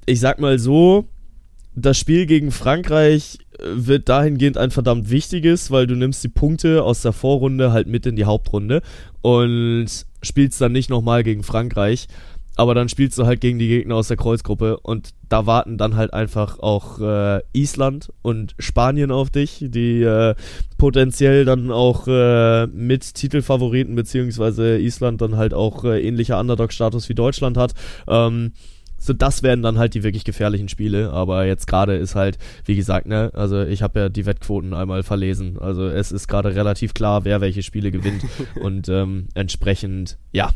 ich sag mal so, das Spiel gegen Frankreich wird dahingehend ein verdammt wichtiges, weil du nimmst die Punkte aus der Vorrunde halt mit in die Hauptrunde und spielst dann nicht nochmal gegen Frankreich, aber dann spielst du halt gegen die Gegner aus der Kreuzgruppe und da warten dann halt einfach auch äh, Island und Spanien auf dich, die äh, potenziell dann auch äh, mit Titelfavoriten beziehungsweise Island dann halt auch äh, ähnlicher Underdog-Status wie Deutschland hat. Ähm, so, das werden dann halt die wirklich gefährlichen Spiele. Aber jetzt gerade ist halt, wie gesagt, ne, also ich habe ja die Wettquoten einmal verlesen. Also es ist gerade relativ klar, wer welche Spiele gewinnt. und ähm, entsprechend, ja,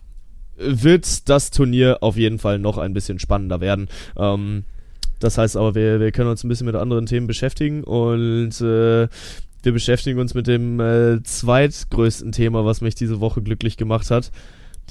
wird das Turnier auf jeden Fall noch ein bisschen spannender werden. Ähm, das heißt aber, wir, wir können uns ein bisschen mit anderen Themen beschäftigen und äh, wir beschäftigen uns mit dem äh, zweitgrößten Thema, was mich diese Woche glücklich gemacht hat.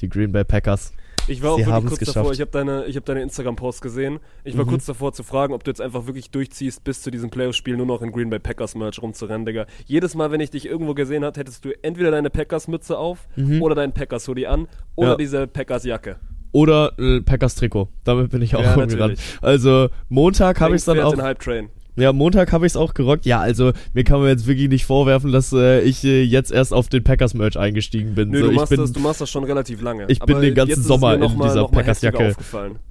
Die Green Bay Packers. Ich war auch Sie wirklich haben's kurz geschafft. davor, ich habe deine, ich hab deine Instagram-Post gesehen. Ich war Mhm. kurz davor zu fragen, ob du jetzt einfach wirklich durchziehst, bis zu diesem Playoff-Spiel nur noch in Green Bay Packers-Merch rumzurennen, Digga. Jedes Mal, wenn ich dich irgendwo gesehen hat, hättest du entweder deine Packers-Mütze auf oder deinen Packers-Hoodie an oder Mhm. Ja. diese Packers-Jacke. Oder äh, Packers Trikot. Damit bin ich auch Ja, natürlich. Also Montag habe ich dann auch. den Hype-Train. Ja, Montag habe ich es auch gerockt. Ja, also mir kann man jetzt wirklich nicht vorwerfen, dass äh, ich äh, jetzt erst auf den Packers Merch eingestiegen bin. Nö, so, du, machst bin, das, du machst das schon relativ lange. Ich bin Aber den ganzen Sommer mir in noch mal- dieser noch Packers-Jacke.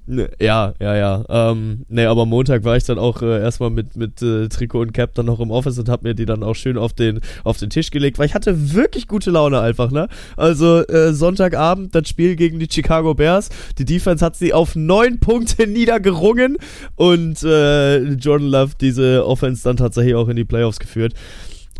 Ne, Ja, ja, ja. Ähm, nee, aber Montag war ich dann auch äh, erstmal mit, mit äh, Trikot und Cap dann noch im Office und hab mir die dann auch schön auf den, auf den Tisch gelegt, weil ich hatte wirklich gute Laune einfach, ne? Also äh, Sonntagabend das Spiel gegen die Chicago Bears. Die Defense hat sie auf neun Punkte niedergerungen und äh, Jordan Love diese Offense dann tatsächlich auch in die Playoffs geführt.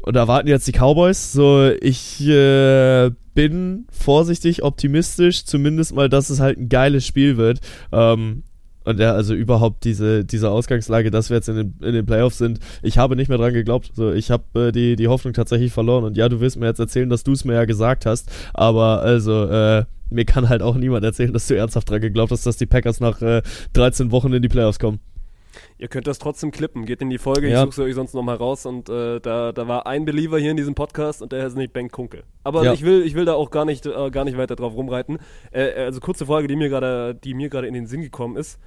Und da warten jetzt die Cowboys. So, ich äh, bin vorsichtig optimistisch, zumindest mal, dass es halt ein geiles Spiel wird. Ähm, und ja, also überhaupt diese, diese Ausgangslage, dass wir jetzt in den, in den Playoffs sind, ich habe nicht mehr dran geglaubt. So, ich habe äh, die, die Hoffnung tatsächlich verloren. Und ja, du wirst mir jetzt erzählen, dass du es mir ja gesagt hast. Aber also, äh, mir kann halt auch niemand erzählen, dass du ernsthaft dran geglaubt hast, dass die Packers nach äh, 13 Wochen in die Playoffs kommen. Ihr könnt das trotzdem klippen. Geht in die Folge, Ja. ich suche sie euch sonst nochmal raus. Und äh, da, da war ein Believer hier in diesem Podcast und der ist nicht Ben Kunkel. Aber Ja. ich, will, ich will da auch gar nicht, äh, gar nicht weiter drauf rumreiten. Äh, also kurze Frage, die mir gerade die mir gerade in den Sinn gekommen ist.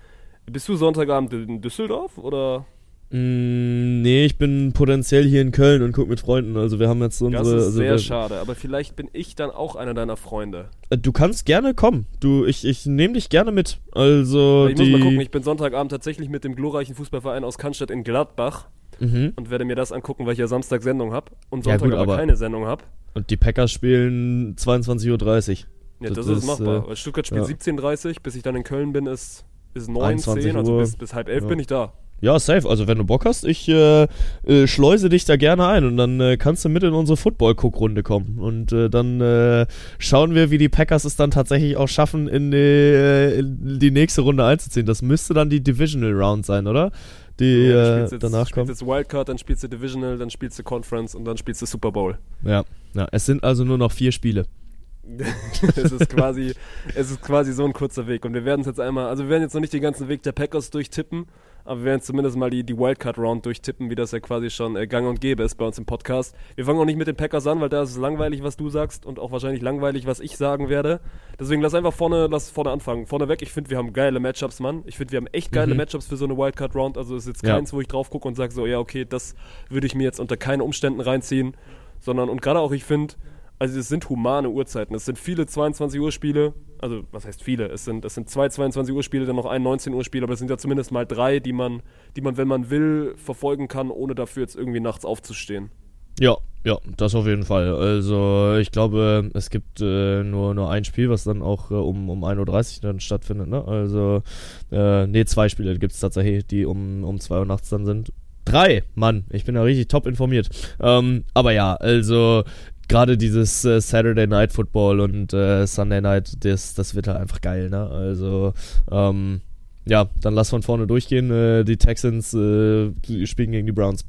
Bist du Sonntagabend in Düsseldorf oder? Mm, nee, ich bin potenziell hier in Köln und guck mit Freunden. Also wir haben jetzt unsere. Das ist also sehr schade, aber vielleicht bin ich dann auch einer deiner Freunde. Äh, Du kannst gerne kommen. Du, ich, ich nehme dich gerne mit. Also ich die. muss mal gucken, ich bin Sonntagabend tatsächlich mit dem glorreichen Fußballverein aus Cannstatt in Gladbach mhm. und werde mir das angucken, weil ich ja Samstag Sendung habe und Ja, Sonntag gut, aber, aber- keine Sendung habe. Und die Packers spielen 22.30 Uhr. Ja, Das das, ist machbar. äh, Weil Stuttgart spielt ja. 17.30 bis ich dann in Köln bin, ist, ist 9, 21 10, also Uhr. bis, bis halb elf Ja. bin ich da. Ja, safe. Also wenn du Bock hast, ich äh, äh, schleuse dich da gerne ein und dann äh, kannst du mit in unsere Football-Cook-Runde kommen. Und äh, dann äh, schauen wir, wie die Packers es dann tatsächlich auch schaffen, in die, äh, in die nächste Runde einzuziehen. Das müsste dann die Divisional Round sein, oder? Die Ja, spielst jetzt, danach spielst kommt. jetzt Wildcard, dann spielst du Divisional, dann spielst du Conference und dann spielst du Super Bowl. Ja. ja, es sind also nur noch vier Spiele. es ist quasi, es ist quasi so ein kurzer Weg. Und wir werden es jetzt einmal, also wir werden jetzt noch nicht den ganzen Weg der Packers durchtippen, aber wir werden zumindest mal die, die Wildcard-Round durchtippen, wie das ja quasi schon äh, gang und gäbe ist bei uns im Podcast. Wir fangen auch nicht mit den Packers an, weil da ist es langweilig, was du sagst und auch wahrscheinlich langweilig, was ich sagen werde. Deswegen lass einfach vorne, lass vorne anfangen. Vorneweg, ich finde, wir haben geile Matchups, Mann. Ich finde, wir haben echt geile Mhm. Matchups für so eine Wildcard-Round. Also ist jetzt Ja. keins, wo ich drauf gucke und sage so, ja, okay, das würde ich mir jetzt unter keinen Umständen reinziehen. Sondern, und gerade auch, ich finde, also es sind humane Uhrzeiten. Es sind viele 22 Uhr Spiele. Also, was heißt viele? Es sind, es sind zwei 22 Uhr Spiele, dann noch ein 19 Uhr Spiel, aber es sind ja zumindest mal drei, die man, die man, wenn man will, verfolgen kann, ohne dafür jetzt irgendwie nachts aufzustehen. Ja, ja, das auf jeden Fall. Also ich glaube, es gibt äh, nur, nur ein Spiel, was dann auch äh, um, um 1.30 Uhr dann stattfindet. Ne? Also, äh, nee, zwei Spiele gibt es tatsächlich, die um, um 2 Uhr nachts dann sind. Drei, Mann, ich bin da richtig top informiert. Ähm, aber ja, also gerade dieses äh, Saturday Night Football und äh, Sunday Night, das, das wird halt einfach geil, ne? Also, ähm, ja, dann lass von vorne durchgehen. Äh, die Texans äh, spielen gegen die Browns.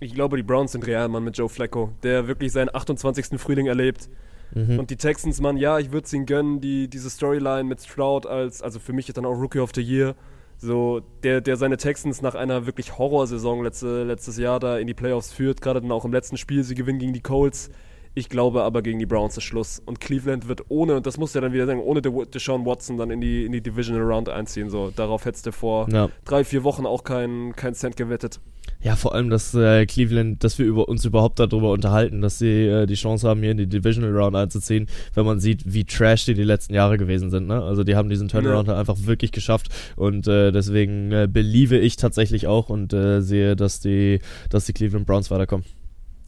Ich glaube, die Browns sind real, Mann, mit Joe Flacco, der wirklich seinen 28. Frühling erlebt. Mhm. Und die Texans, Mann, ja, ich würde es ihnen gönnen, die, diese Storyline mit Stroud als, also für mich ist dann auch Rookie of the Year, so, der, der seine Texans nach einer wirklich Horrorsaison letzte, letztes Jahr da in die Playoffs führt, gerade dann auch im letzten Spiel, sie gewinnen gegen die Colts. Ich glaube aber gegen die Browns ist Schluss. Und Cleveland wird ohne, und das muss ja dann wieder sagen, ohne De Deshaun Watson dann in die, in die Divisional Round einziehen. So, darauf hättest du vor Ja. drei, vier Wochen auch keinen kein Cent gewettet. Ja, vor allem, dass äh, Cleveland, dass wir über, uns überhaupt darüber unterhalten, dass sie äh, die Chance haben, hier in die Divisional Round einzuziehen, wenn man sieht, wie trash die die letzten Jahre gewesen sind. Ne? Also die haben diesen Turnaround halt einfach wirklich geschafft und äh, deswegen äh, beliebe ich tatsächlich auch und äh, sehe, dass die, dass die Cleveland Browns weiterkommen.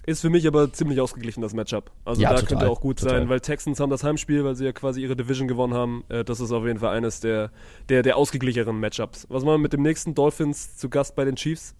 Ist für mich aber ziemlich ausgeglichen, das Matchup. Also Ja, da total, könnte auch gut total. sein, weil Texans haben das Heimspiel, weil sie ja quasi ihre Division gewonnen haben. Äh, das ist auf jeden Fall eines der, der, der ausgeglichenen Matchups. Was machen wir mit dem nächsten Dolphins zu Gast bei den Chiefs?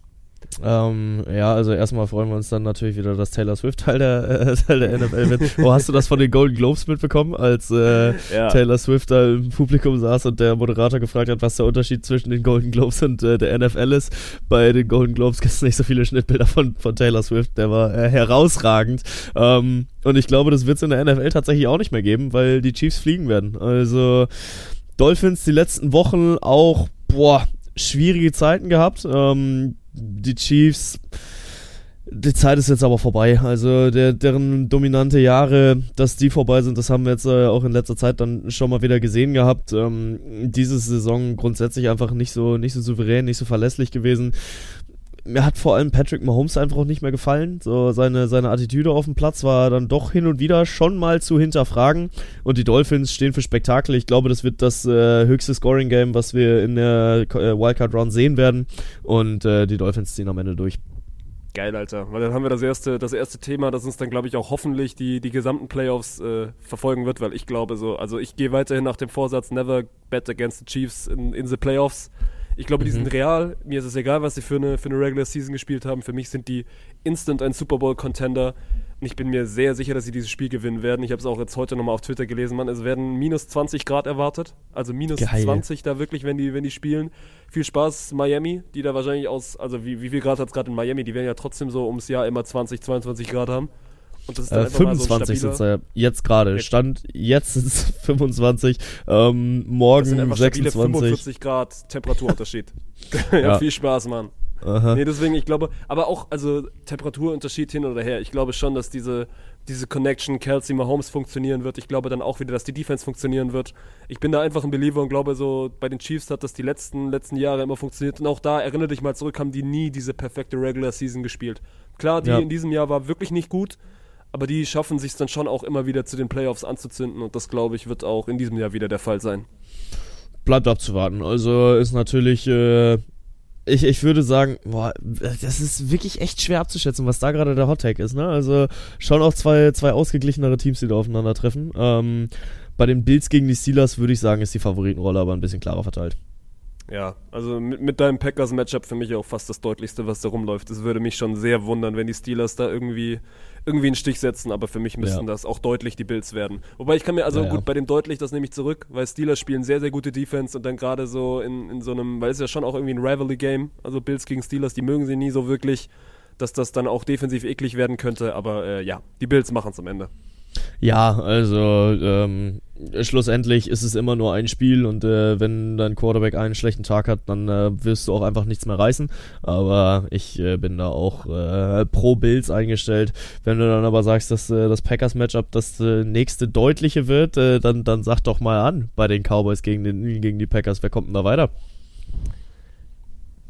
Ähm, ja, also erstmal freuen wir uns dann natürlich wieder, dass Taylor Swift Teil der, äh, Teil der NFL wird. Oh, hast du das von den Golden Globes mitbekommen, als äh, Ja. Taylor Swift da im Publikum saß und der Moderator gefragt hat, was der Unterschied zwischen den Golden Globes und äh, der NFL ist? Bei den Golden Globes gibt es nicht so viele Schnittbilder von, von Taylor Swift, der war äh, herausragend. Ähm, und ich glaube, das wird es in der NFL tatsächlich auch nicht mehr geben, weil die Chiefs fliegen werden. Also Dolphins die letzten Wochen auch, boah, schwierige Zeiten gehabt. Ähm, die Chiefs, die Zeit ist jetzt aber vorbei. Also der, deren dominante Jahre, dass die vorbei sind, das haben wir jetzt äh, auch in letzter Zeit dann schon mal wieder gesehen gehabt. Ähm, diese Saison grundsätzlich einfach nicht so, nicht so souverän, nicht so verlässlich gewesen. Mir hat vor allem Patrick Mahomes einfach auch nicht mehr gefallen. So seine, seine Attitüde auf dem Platz war dann doch hin und wieder schon mal zu hinterfragen. Und die Dolphins stehen für Spektakel. Ich glaube, das wird das äh, höchste Scoring-Game, was wir in der äh, Wildcard-Round sehen werden. Und äh, die Dolphins ziehen am Ende durch. Geil, Alter. Weil dann haben wir das erste, das erste Thema, das uns dann, glaube ich, auch hoffentlich die, die gesamten Playoffs äh, verfolgen wird, weil ich glaube so, also ich gehe weiterhin nach dem Vorsatz, never bet against the Chiefs in, in the Playoffs. Ich glaube, die Mhm. sind real. Mir ist es egal, was sie für eine, für eine Regular Season gespielt haben. Für mich sind die instant ein Super Bowl-Contender. Und ich bin mir sehr sicher, dass sie dieses Spiel gewinnen werden. Ich habe es auch jetzt heute nochmal auf Twitter gelesen, Mann. Es werden minus 20 Grad erwartet. Also minus Geil. 20 da wirklich, wenn die, wenn die spielen. Viel Spaß, Miami, die da wahrscheinlich aus, also wie, wie viel Grad hat es gerade in Miami? Die werden ja trotzdem so ums Jahr immer 20, 22 Grad haben. Und das ist dann Äh, einfach mal so ein 25 sind es ja jetzt gerade. Stand jetzt sind es 25. Ähm, morgen Das sind einfach stabile 26. 45 Grad Temperaturunterschied. ja, Ja. viel Spaß, Mann. Aha. Nee, deswegen, ich glaube, aber auch, also Temperaturunterschied hin oder her. Ich glaube schon, dass diese, diese Connection Kelsey Mahomes funktionieren wird. Ich glaube dann auch wieder, dass die Defense funktionieren wird. Ich bin da einfach ein Believer und glaube so, bei den Chiefs hat das die letzten, letzten Jahre immer funktioniert. Und auch da, erinnere dich mal zurück, haben die nie diese perfekte Regular Season gespielt. Klar, die Ja. in diesem Jahr war wirklich nicht gut, aber die schaffen sich dann schon auch immer wieder zu den Playoffs anzuzünden und das, glaube ich, wird auch in diesem Jahr wieder der Fall sein. Bleibt abzuwarten. Also ist natürlich, äh, ich, ich würde sagen, boah, das ist wirklich echt schwer abzuschätzen, was da gerade der Hot Take ist. Ne? Also schon auch zwei, zwei ausgeglichenere Teams, die da aufeinandertreffen. Ähm, bei den Bills gegen die Steelers würde ich sagen, ist die Favoritenrolle aber ein bisschen klarer verteilt. Ja, also mit, mit deinem Packers-Matchup für mich auch fast das deutlichste, was da rumläuft. Es würde mich schon sehr wundern, wenn die Steelers da irgendwie, irgendwie einen Stich setzen, aber für mich müssten Ja. das auch deutlich die Bills werden. Wobei ich kann mir, also Ja, ja. gut, bei dem deutlich, das nehme ich zurück, weil Steelers spielen sehr, sehr gute Defense und dann gerade so in, in so einem, weil es ja schon auch irgendwie ein Rivalry-Game, also Bills gegen Steelers, die mögen sie nie so wirklich, dass das dann auch defensiv eklig werden könnte, aber äh, ja, die Bills machen es am Ende. Ja, also ähm, schlussendlich ist es immer nur ein Spiel und äh, wenn dein Quarterback einen schlechten Tag hat, dann äh, wirst du auch einfach nichts mehr reißen. Aber ich äh, bin da auch äh, pro Bills eingestellt. Wenn du dann aber sagst, dass äh, das Packers-Matchup das äh, nächste deutliche wird, äh, dann, dann sag doch mal an bei den Cowboys gegen, den, gegen die Packers. Wer kommt denn da weiter?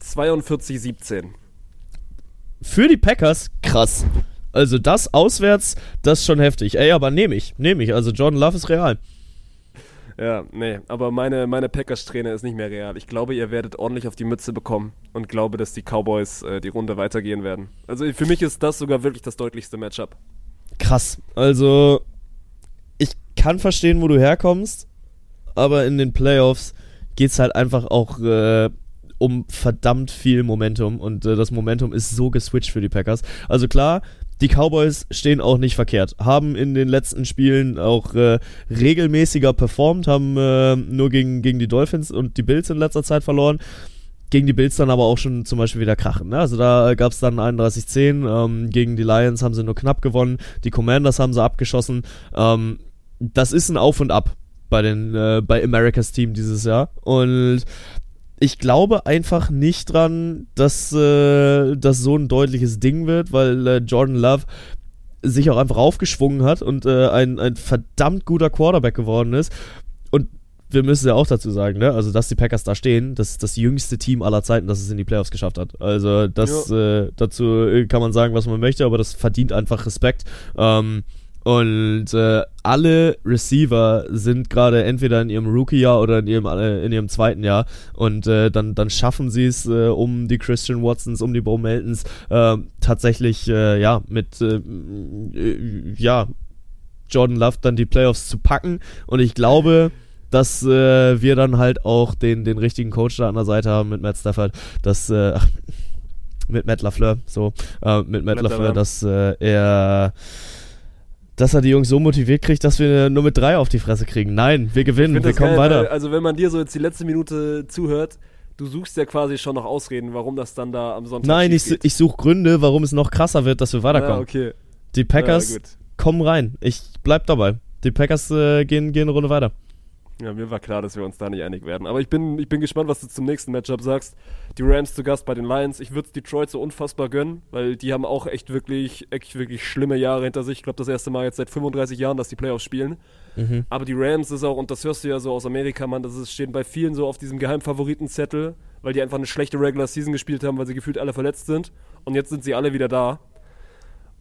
42-17. Für die Packers, krass. Also das auswärts, das ist schon heftig. Ey, aber nehme ich, nehme ich. Also Jordan Love ist real. Ja, nee, aber meine, meine Packers-Trainer ist nicht mehr real. Ich glaube, ihr werdet ordentlich auf die Mütze bekommen und glaube, dass die Cowboys äh, die Runde weitergehen werden. Also für mich ist das sogar wirklich das deutlichste Matchup. Krass. Also, ich kann verstehen, wo du herkommst, aber in den Playoffs geht es halt einfach auch äh, um verdammt viel Momentum und äh, das Momentum ist so geswitcht für die Packers. Also klar, die Cowboys stehen auch nicht verkehrt, haben in den letzten Spielen auch äh, regelmäßiger performt, haben äh, nur gegen, gegen die Dolphins und die Bills in letzter Zeit verloren. Gegen die Bills dann aber auch schon zum Beispiel wieder krachen. Ne? Also da gab es dann 31-10. Ähm, gegen die Lions haben sie nur knapp gewonnen. Die Commanders haben sie abgeschossen. Ähm, das ist ein Auf und Ab bei den äh, bei Americas Team dieses Jahr und ich glaube einfach nicht dran, dass äh, das so ein deutliches Ding wird, weil äh, Jordan Love sich auch einfach aufgeschwungen hat und äh, ein, ein verdammt guter Quarterback geworden ist. Und wir müssen ja auch dazu sagen, ne? Also, dass die Packers da stehen, das ist das jüngste Team aller Zeiten, das es in die Playoffs geschafft hat. Also, das Ja. äh, dazu kann man sagen, was man möchte, aber das verdient einfach Respekt. Ähm, und äh, alle Receiver sind gerade entweder in ihrem Rookie-Jahr oder in ihrem, äh, in ihrem zweiten Jahr. Und äh, dann, dann schaffen sie es, äh, um die Christian Watsons, um die Bo Meltons, äh, tatsächlich, äh, ja, mit, äh, äh, ja, Jordan Love dann die Playoffs zu packen. Und ich glaube, dass äh, wir dann halt auch den, den richtigen Coach da an der Seite haben mit Matt Stafford, dass, äh, mit Matt LaFleur, so, äh, mit Matt, Matt LaFleur, LaFleur. dass äh, er dass er die Jungs so motiviert kriegt, dass wir nur mit drei auf die Fresse kriegen. Nein, wir gewinnen, wir kommen geil, weiter. Weil, also wenn man dir so jetzt die letzte Minute zuhört, du suchst ja quasi schon noch Ausreden, warum das dann da am Sonntag Nein, ich, ich suche Gründe, warum es noch krasser wird, dass wir weiterkommen. Ah, okay. Die Packers Ja, gut. kommen rein. Ich bleib dabei. Die Packers äh, gehen, gehen eine Runde weiter. Ja, mir war klar, dass wir uns da nicht einig werden. Aber ich bin, ich bin gespannt, was du zum nächsten Matchup sagst. Die Rams zu Gast bei den Lions. Ich würde es Detroit so unfassbar gönnen, weil die haben auch echt wirklich, echt wirklich schlimme Jahre hinter sich. Ich glaube, das erste Mal jetzt seit 35 Jahren, dass die Playoffs spielen. Mhm. Aber die Rams ist auch, und das hörst du ja so aus Amerika, Mann, das ist, stehen bei vielen so auf diesem Geheimfavoritenzettel, weil die einfach eine schlechte Regular Season gespielt haben, weil sie gefühlt alle verletzt sind. Und jetzt sind sie alle wieder da.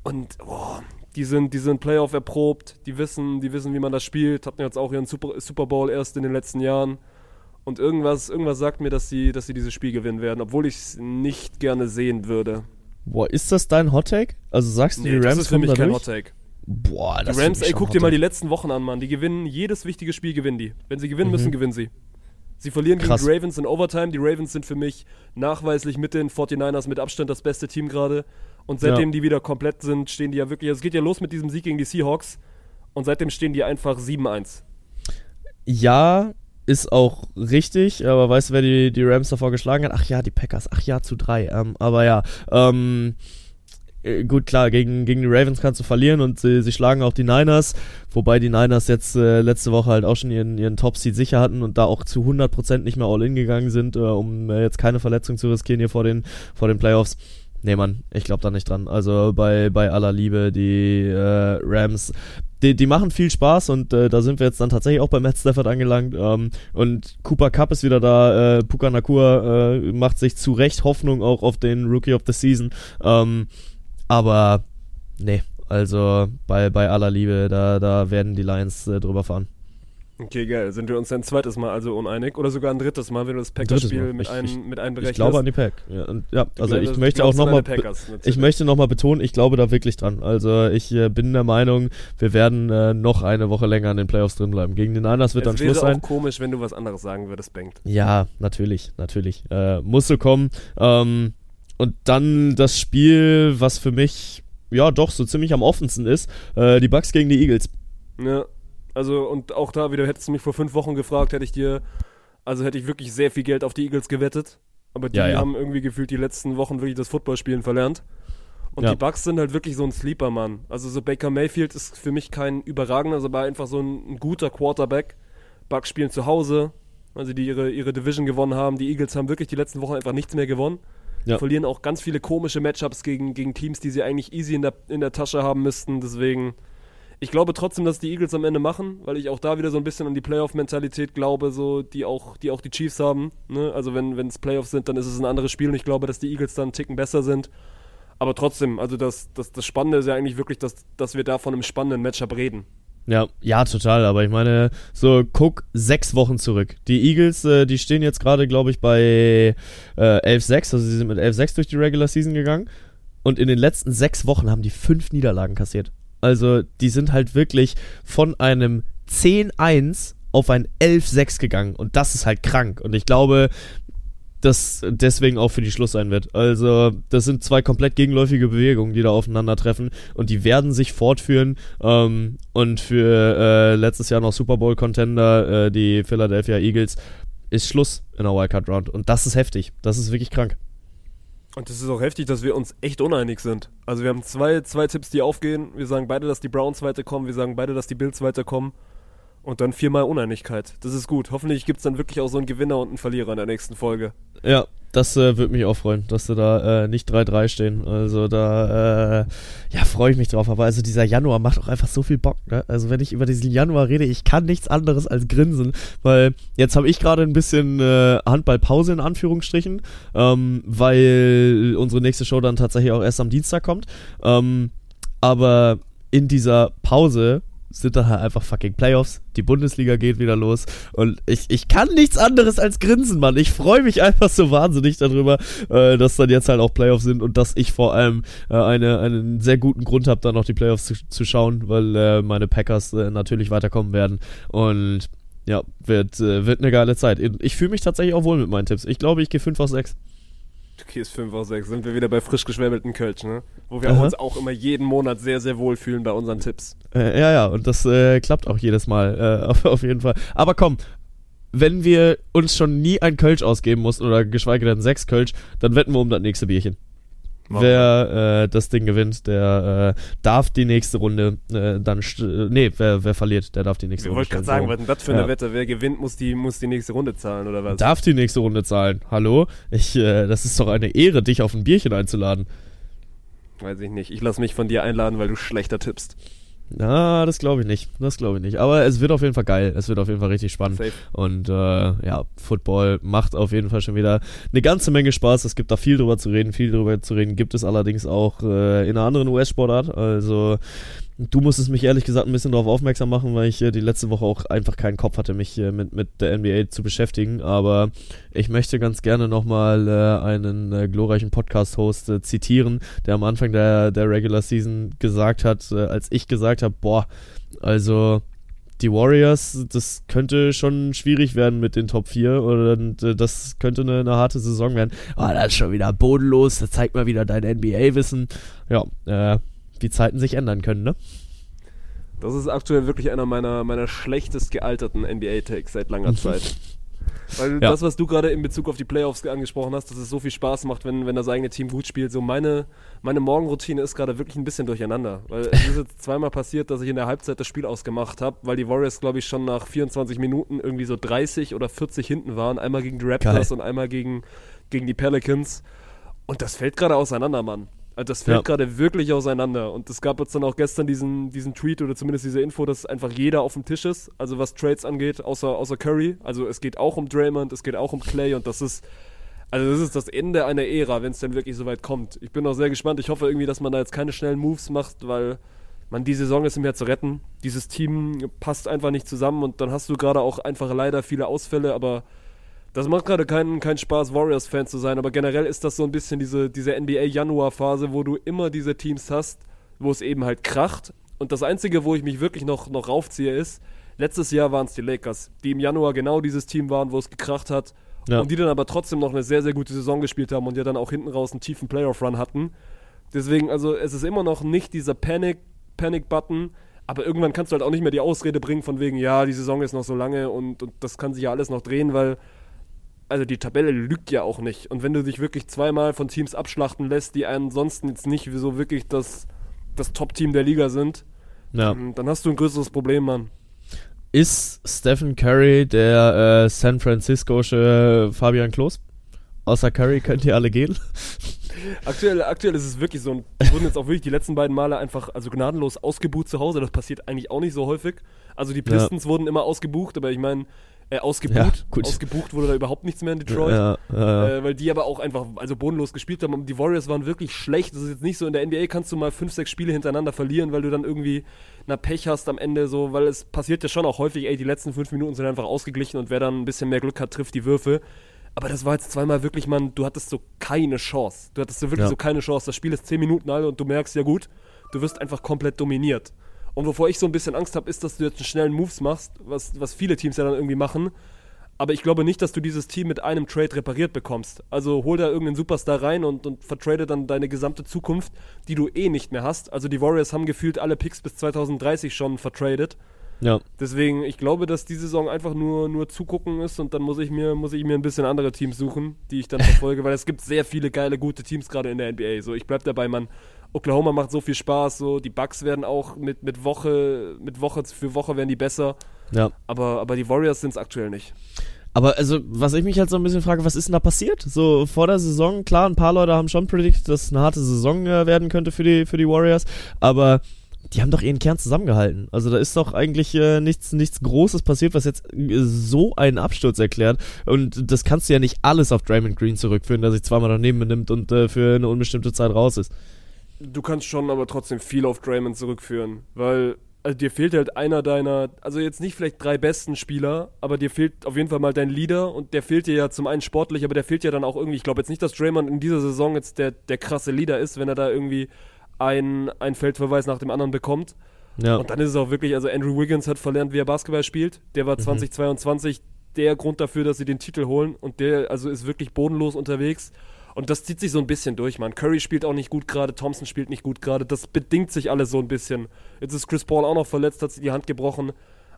Und boah, die sind, die sind Playoff erprobt, die wissen, die wissen, wie man das spielt, hatten jetzt auch ihren Super, Super Bowl erst in den letzten Jahren. Und irgendwas, irgendwas sagt mir, dass sie, dass sie dieses Spiel gewinnen werden, obwohl ich es nicht gerne sehen würde. Boah, ist das dein Hot Take? Also sagst du, die das Rams ist für mich kein durch? Hot Take. Boah, Die das Rams, find ich ey, guck dir mal die letzten Wochen an, Mann. Die gewinnen, jedes wichtige Spiel gewinnen die. Wenn sie gewinnen Mhm. müssen, gewinnen sie. Sie verlieren Krass. gegen die Ravens in Overtime. Die Ravens sind für mich nachweislich mit den 49ers mit Abstand das beste Team gerade. Und seitdem Ja. die wieder komplett sind, stehen die ja wirklich. Es geht ja los mit diesem Sieg gegen die Seahawks. Und seitdem stehen die einfach 7-1. Ja, ist auch richtig, aber weißt du, wer die, die Rams davor geschlagen hat? Ach ja, die Packers. Ach ja, zu drei. Ähm, aber ja, ähm, äh, gut, klar, gegen, gegen die Ravens kannst du verlieren und sie, sie schlagen auch die Niners, wobei die Niners jetzt äh, letzte Woche halt auch schon ihren, ihren Top-Seed sicher hatten und da auch zu 100% nicht mehr all-in gegangen sind, äh, um äh, jetzt keine Verletzung zu riskieren hier vor den, vor den Playoffs. Nee, Mann, ich glaube da nicht dran. Also bei, bei aller Liebe, die äh, Rams, die, die machen viel Spaß und äh, da sind wir jetzt dann tatsächlich auch bei Matt Stafford angelangt. Ähm, und Cooper Cup ist wieder da. Äh, Puka Nakua äh, macht sich zu Recht Hoffnung auch auf den Rookie of the Season. Ähm, aber nee, also bei, bei aller Liebe, da, da werden die Lions äh, drüber fahren. Okay, geil. Sind wir uns ein zweites Mal also uneinig? Oder sogar ein drittes Mal, wenn du das Packers-Spiel Mal. mit, ein, ich- mit einberechnest? Ich glaube an die Pack. Ja, ja also ich möchte auch nochmal. Ich möchte nochmal betonen, ich glaube da wirklich dran. Also ich äh, bin der Meinung, wir werden äh, noch eine Woche länger in den Playoffs drin bleiben. Gegen den Niners wird es dann wäre Schluss auch sein. komisch, wenn du was anderes sagen würdest, Bengt. Ja, natürlich, natürlich. Äh, muss so kommen. Ähm, und dann das Spiel, was für mich ja doch so ziemlich am offensten ist, äh, die Bucks gegen die Eagles. Ja, also und auch da wieder, hättest du mich vor fünf Wochen gefragt, hätte ich dir, also hätte ich wirklich sehr viel Geld auf die Eagles gewettet. Aber die Ja, ja. haben irgendwie gefühlt die letzten Wochen wirklich das Footballspielen verlernt. Und Ja. die Bucks sind halt wirklich so ein Sleeper, Mann. Also so Baker Mayfield ist für mich kein überragender, aber einfach so ein, ein guter Quarterback. Bucks spielen zu Hause, also die ihre, ihre Division gewonnen haben. Die Eagles haben wirklich die letzten Wochen einfach nichts mehr gewonnen. Ja. Verlieren auch ganz viele komische Matchups gegen, gegen Teams, die sie eigentlich easy in der, in der Tasche haben müssten. Deswegen, ich glaube trotzdem, dass die Eagles am Ende machen, weil ich auch da wieder so ein bisschen an die Playoff-Mentalität glaube, so, die auch, die auch die Chiefs haben. Ne? Also wenn es Playoffs sind, dann ist es ein anderes Spiel und ich glaube, dass die Eagles dann einen Ticken besser sind. Aber trotzdem, also das, das, das Spannende ist ja eigentlich wirklich, dass, dass wir da von einem spannenden Matchup reden. Ja, ja, total. Aber ich meine, so guck sechs Wochen zurück. Die Eagles, äh, die stehen jetzt gerade, glaube ich, bei äh, 11-6. Also sie sind mit 11-6 durch die Regular Season gegangen. Und in den letzten sechs Wochen haben die fünf Niederlagen kassiert. Also die sind halt wirklich von einem 10-1 auf ein 11-6 gegangen. Und das ist halt krank. Und ich glaube, das deswegen auch für die Schluss sein wird. Also, das sind zwei komplett gegenläufige Bewegungen, die da aufeinandertreffen und die werden sich fortführen. Ähm, und für äh, letztes Jahr noch Super Bowl-Contender, äh, die Philadelphia Eagles, ist Schluss in der Wildcard Round. Und das ist heftig. Das ist wirklich krank. Und es ist auch heftig, dass wir uns echt uneinig sind. Also wir haben zwei, zwei Tipps, die aufgehen. Wir sagen beide, dass die Browns weiterkommen. Wir sagen beide, dass die Bills weiterkommen. Und dann viermal Uneinigkeit. Das ist gut. Hoffentlich gibt es dann wirklich auch so einen Gewinner und einen Verlierer in der nächsten Folge. Ja, das äh, würde mich auch freuen, dass sie da äh, nicht 3-3 stehen. Also da, äh, ja, freue ich mich drauf. Aber also dieser Januar macht auch einfach so viel Bock. Ne? Also wenn ich über diesen Januar rede, ich kann nichts anderes als grinsen, weil jetzt habe ich gerade ein bisschen äh, Handballpause in Anführungsstrichen, ähm, weil unsere nächste Show dann tatsächlich auch erst am Dienstag kommt. Ähm, aber in dieser Pause sind dann halt einfach fucking Playoffs. Die Bundesliga geht wieder los. Und ich, ich kann nichts anderes als grinsen, Mann. Ich freue mich einfach so wahnsinnig darüber, äh, dass dann jetzt halt auch Playoffs sind und dass ich vor allem äh, eine, einen sehr guten Grund habe, dann noch die Playoffs zu, zu schauen, weil äh, meine Packers äh, natürlich weiterkommen werden. Und ja, wird, äh, wird eine geile Zeit. Ich fühle mich tatsächlich auch wohl mit meinen Tipps. Ich glaube, ich gehe 5 aus 6. Okay, ist 5 aus 6. Sind wir wieder bei frisch geschwäbelten Kölsch, ne? Wo wir Aha. uns auch immer jeden Monat sehr, sehr wohl fühlen bei unseren Tipps. Äh, ja, ja, und das äh, klappt auch jedes Mal, äh, auf, auf jeden Fall. Aber komm, wenn wir uns schon nie ein Kölsch ausgeben mussten oder geschweige denn sechs Kölsch, dann wetten wir um das nächste Bierchen. Machen wer äh, das Ding gewinnt, der äh, darf die nächste Runde äh, dann. Nee, wer, wer verliert, der darf die nächste Ich Runde. wollte gerade sagen, was denn das für eine Ja. Wette? Wer gewinnt, muss die, muss die nächste Runde zahlen, oder was? Darf die nächste Runde zahlen. Hallo? Ich, äh, das ist doch eine Ehre, dich auf ein Bierchen einzuladen. Weiß ich nicht. Ich lasse mich von dir einladen, weil du schlechter tippst. Na, das glaube ich nicht. Das glaube ich nicht. Aber es wird auf jeden Fall geil. Es wird auf jeden Fall richtig spannend. Safe. Und äh, ja, Football macht auf jeden Fall schon wieder eine ganze Menge Spaß. Es gibt da viel drüber zu reden. Viel drüber zu reden gibt es allerdings auch äh, in einer anderen US-Sportart. Also du musstest mich ehrlich gesagt ein bisschen darauf aufmerksam machen, weil ich äh, die letzte Woche auch einfach keinen Kopf hatte, mich äh, mit, mit der NBA zu beschäftigen. Aber ich möchte ganz gerne nochmal äh, einen äh, glorreichen Podcast-Host äh, zitieren, der am Anfang der, der Regular Season gesagt hat, äh, als ich gesagt habe, boah, also die Warriors, das könnte schon schwierig werden mit den Top 4 und äh, das könnte eine, eine harte Saison werden. Ah, das ist schon wieder bodenlos, das zeigt mal wieder dein NBA-Wissen. Ja, äh, die Zeiten sich ändern können, ne? Das ist aktuell wirklich einer meiner, meiner schlechtest gealterten NBA-Takes seit langer Zeit. Weil Ja. das, was du gerade in Bezug auf die Playoffs angesprochen hast, dass es so viel Spaß macht, wenn, wenn das eigene Team gut spielt. So meine, meine Morgenroutine ist gerade wirklich ein bisschen durcheinander. Weil es ist jetzt zweimal passiert, dass ich in der Halbzeit das Spiel ausgemacht habe, weil die Warriors, glaube ich, schon nach 24 Minuten irgendwie so 30 oder 40 hinten waren. Einmal gegen die Raptors Geil. und einmal gegen, gegen die Pelicans. Und das fällt gerade auseinander, Mann. Also das fällt Ja. gerade wirklich auseinander. Und es gab jetzt dann auch gestern diesen, diesen Tweet oder zumindest diese Info, dass einfach jeder auf dem Tisch ist, also was Trades angeht, außer, außer Curry. Also es geht auch um Draymond, es geht auch um Clay und das ist, also das ist das Ende einer Ära, wenn es denn wirklich so weit kommt. Ich bin auch sehr gespannt. Ich hoffe irgendwie, dass man da jetzt keine schnellen Moves macht, weil man die Saison ist nicht mehr zu retten. Dieses Team passt einfach nicht zusammen und dann hast du gerade auch einfach leider viele Ausfälle, aber das macht gerade keinen keinen Spaß, Warriors-Fan zu sein, aber generell ist das so ein bisschen diese, diese NBA-Januar-Phase, wo du immer diese Teams hast, wo es eben halt kracht. Und das Einzige, wo ich mich wirklich noch, noch raufziehe, ist, letztes Jahr waren es die Lakers, die im Januar genau dieses Team waren, wo es gekracht hat. Ja. Und die dann aber trotzdem noch eine sehr, sehr gute Saison gespielt haben und ja dann auch hinten raus einen tiefen Playoff-Run hatten. Deswegen, also es ist immer noch nicht dieser Panic, Panic-Button, aber irgendwann kannst du halt auch nicht mehr die Ausrede bringen von wegen, ja, die Saison ist noch so lange und, und das kann sich ja alles noch drehen, weil also die Tabelle lügt ja auch nicht. Und wenn du dich wirklich zweimal von Teams abschlachten lässt, die ansonsten jetzt nicht so wirklich das, das Top-Team der Liga sind, Ja. ähm, dann hast du ein größeres Problem, Mann. Ist Stephen Curry der äh, San Franciscoische Fabian Klos? Außer Curry könnt ihr alle gehen. Aktuell, aktuell ist es wirklich so. Und wurden jetzt auch wirklich die letzten beiden Male einfach also gnadenlos ausgebucht zu Hause. Das passiert eigentlich auch nicht so häufig. Also die Pistons wurden immer ausgebucht, aber ich meine, Äh, ausgebucht. Ja. Ausgebucht wurde da überhaupt nichts mehr in Detroit. Ja, ja. Äh, weil die aber auch einfach, also bodenlos gespielt haben. Und Die Warriors waren wirklich schlecht. Das ist jetzt nicht so, in der NBA kannst du mal fünf, sechs Spiele hintereinander verlieren, weil du dann irgendwie na Pech hast am Ende so, weil es passiert ja schon auch häufig, ey, die letzten fünf Minuten sind einfach ausgeglichen und wer dann ein bisschen mehr Glück hat, trifft die Würfe. Aber das war jetzt zweimal wirklich, man, du hattest so keine Chance. Du hattest so wirklich so keine Chance. Das Spiel ist zehn Minuten alt und du merkst, ja gut, du wirst einfach komplett dominiert. Und wovor ich so ein bisschen Angst habe, ist, dass du jetzt einen schnellen Moves machst, was, was viele Teams ja dann irgendwie machen. Aber ich glaube nicht, dass du dieses Team mit einem Trade repariert bekommst. Also hol da irgendeinen Superstar rein und, und vertrade dann deine gesamte Zukunft, die du eh nicht mehr hast. Also die Warriors haben gefühlt alle Picks bis 2030 schon vertradet. ja. Deswegen, ich glaube, dass die Saison einfach nur, nur zugucken ist und dann muss ich, mir, muss ich mir ein bisschen andere Teams suchen, die ich dann verfolge, weil es gibt sehr viele geile, gute Teams gerade in der NBA. So, ich bleib dabei, man. Oklahoma macht so viel Spaß, so die Bucks werden auch mit, mit Woche, mit Woche für Woche werden die besser, ja. aber, aber die Warriors sind es aktuell nicht. Aber also, was ich mich halt so ein bisschen frage, was ist denn da passiert? So vor der Saison, klar, ein paar Leute haben schon predicted, dass es eine harte Saison äh, werden könnte für die, für die Warriors, aber die haben doch ihren Kern zusammengehalten. Also da ist doch eigentlich äh, nichts, nichts Großes passiert, was jetzt äh, so einen Absturz erklärt. Und das kannst du ja nicht alles auf Draymond Green zurückführen, der sich zweimal daneben benimmt und äh, für eine unbestimmte Zeit raus ist. Du kannst schon aber trotzdem viel auf Draymond zurückführen, weil also dir fehlt halt einer deiner, also jetzt nicht vielleicht drei besten Spieler, aber dir fehlt auf jeden Fall mal dein Leader und der fehlt dir ja zum einen sportlich, aber der fehlt ja dann auch irgendwie. Ich glaube jetzt nicht, dass Draymond in dieser Saison jetzt der, der krasse Leader ist, wenn er da irgendwie ein, ein Feldverweis nach dem anderen bekommt. Ja. Und dann ist es auch wirklich, also Andrew Wiggins hat verlernt, wie er Basketball spielt. Der war 2022 der Grund dafür, dass sie den Titel holen und der also ist wirklich bodenlos unterwegs. Und das zieht sich so ein bisschen durch, man. Curry spielt auch nicht gut gerade, Thompson spielt nicht gut gerade. Das bedingt sich alles so ein bisschen. Jetzt ist Chris Paul auch noch verletzt, hat sich die Hand gebrochen.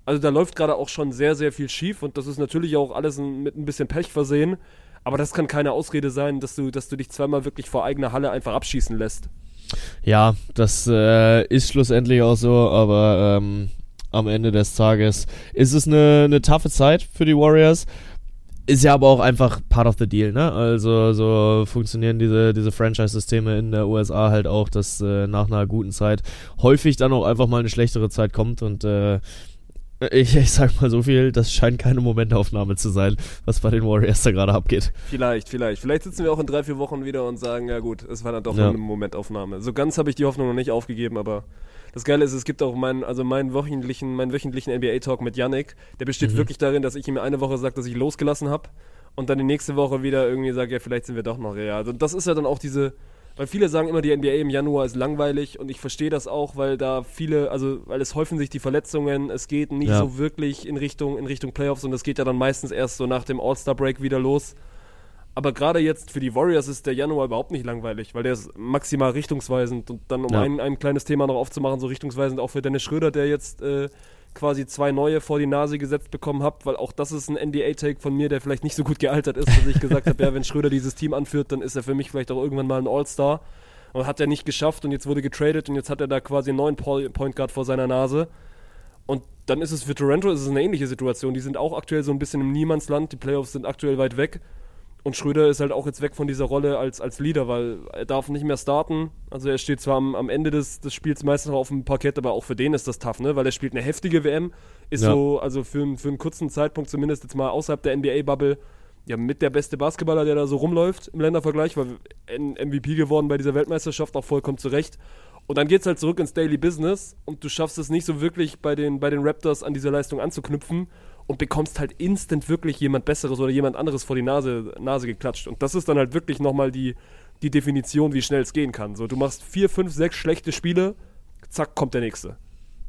Also da läuft gerade auch schon sehr, sehr viel schief und das ist natürlich auch alles mit ein bisschen Pech versehen. Aber das kann keine Ausrede sein, dass du, dass du dich zweimal wirklich vor eigener Halle einfach abschießen lässt. Ja, das äh, ist schlussendlich auch so, aber ähm, am Ende des Tages ist es eine, eine taffe Zeit für die Warriors. Ist ja aber auch einfach part of the deal, ne? Also so funktionieren diese, diese Franchise-Systeme in der USA halt auch, dass äh, nach einer guten Zeit häufig dann auch einfach mal eine schlechtere Zeit kommt und äh, ich, ich sag mal so viel, das scheint keine Momentaufnahme zu sein, was bei den Warriors da gerade abgeht. Vielleicht, vielleicht. Vielleicht sitzen wir auch in drei, vier Wochen wieder und sagen, ja gut, es war dann doch Ja. eine Momentaufnahme. So ganz habe ich die Hoffnung noch nicht aufgegeben, aber das Geile ist, es gibt auch meinen, also meinen wöchentlichen, meinen wöchentlichen NBA-Talk mit Yannick. Der besteht Mhm. wirklich darin, dass ich ihm eine Woche sage, dass ich losgelassen habe und dann die nächste Woche wieder irgendwie sage, ja, vielleicht sind wir doch noch real. Also das ist ja dann auch diese, weil viele sagen immer, die NBA im Januar ist langweilig und ich verstehe das auch, weil da viele, also weil es häufen sich die Verletzungen, es geht nicht Ja. so wirklich in Richtung, in Richtung Playoffs und es geht ja dann meistens erst so nach dem All-Star-Break wieder los. Aber gerade jetzt für die Warriors ist der Januar überhaupt nicht langweilig, weil der ist maximal richtungsweisend. Und dann, um Ja. ein, ein kleines Thema noch aufzumachen, so richtungsweisend auch für Dennis Schröder, der jetzt äh, quasi zwei neue vor die Nase gesetzt bekommen hat, weil auch das ist ein NDA-Take von mir, der vielleicht nicht so gut gealtert ist, dass ich gesagt habe, ja, wenn Schröder dieses Team anführt, dann ist er für mich vielleicht auch irgendwann mal ein All-Star. Und hat er nicht geschafft und jetzt wurde getradet und jetzt hat er da quasi einen neuen Point Guard vor seiner Nase. Und dann ist es für Toronto ist es eine ähnliche Situation. Die sind auch aktuell so ein bisschen im Niemandsland. Die Playoffs sind aktuell weit weg. Und Schröder ist halt auch jetzt weg von dieser Rolle als, als Leader, weil er darf nicht mehr starten. Also er steht zwar am, am Ende des, des Spiels meistens noch auf dem Parkett, aber auch für den ist das tough, ne? Weil er spielt eine heftige WM. Ist Ja. so, also für, einen- für einen kurzen Zeitpunkt zumindest jetzt mal außerhalb der NBA-Bubble, ja, mit der beste Basketballer, der da so rumläuft im Ländervergleich, weil MVP geworden bei dieser Weltmeisterschaft, auch vollkommen zurecht. Und dann geht's halt zurück ins Daily Business und du schaffst es nicht so wirklich bei den, bei den Raptors an dieser Leistung anzuknüpfen und bekommst halt instant wirklich jemand Besseres oder jemand anderes vor die Nase, Nase geklatscht. Und das ist dann halt wirklich nochmal die, die Definition, wie schnell es gehen kann. So, du machst vier, fünf, sechs schlechte Spiele, zack, kommt der nächste.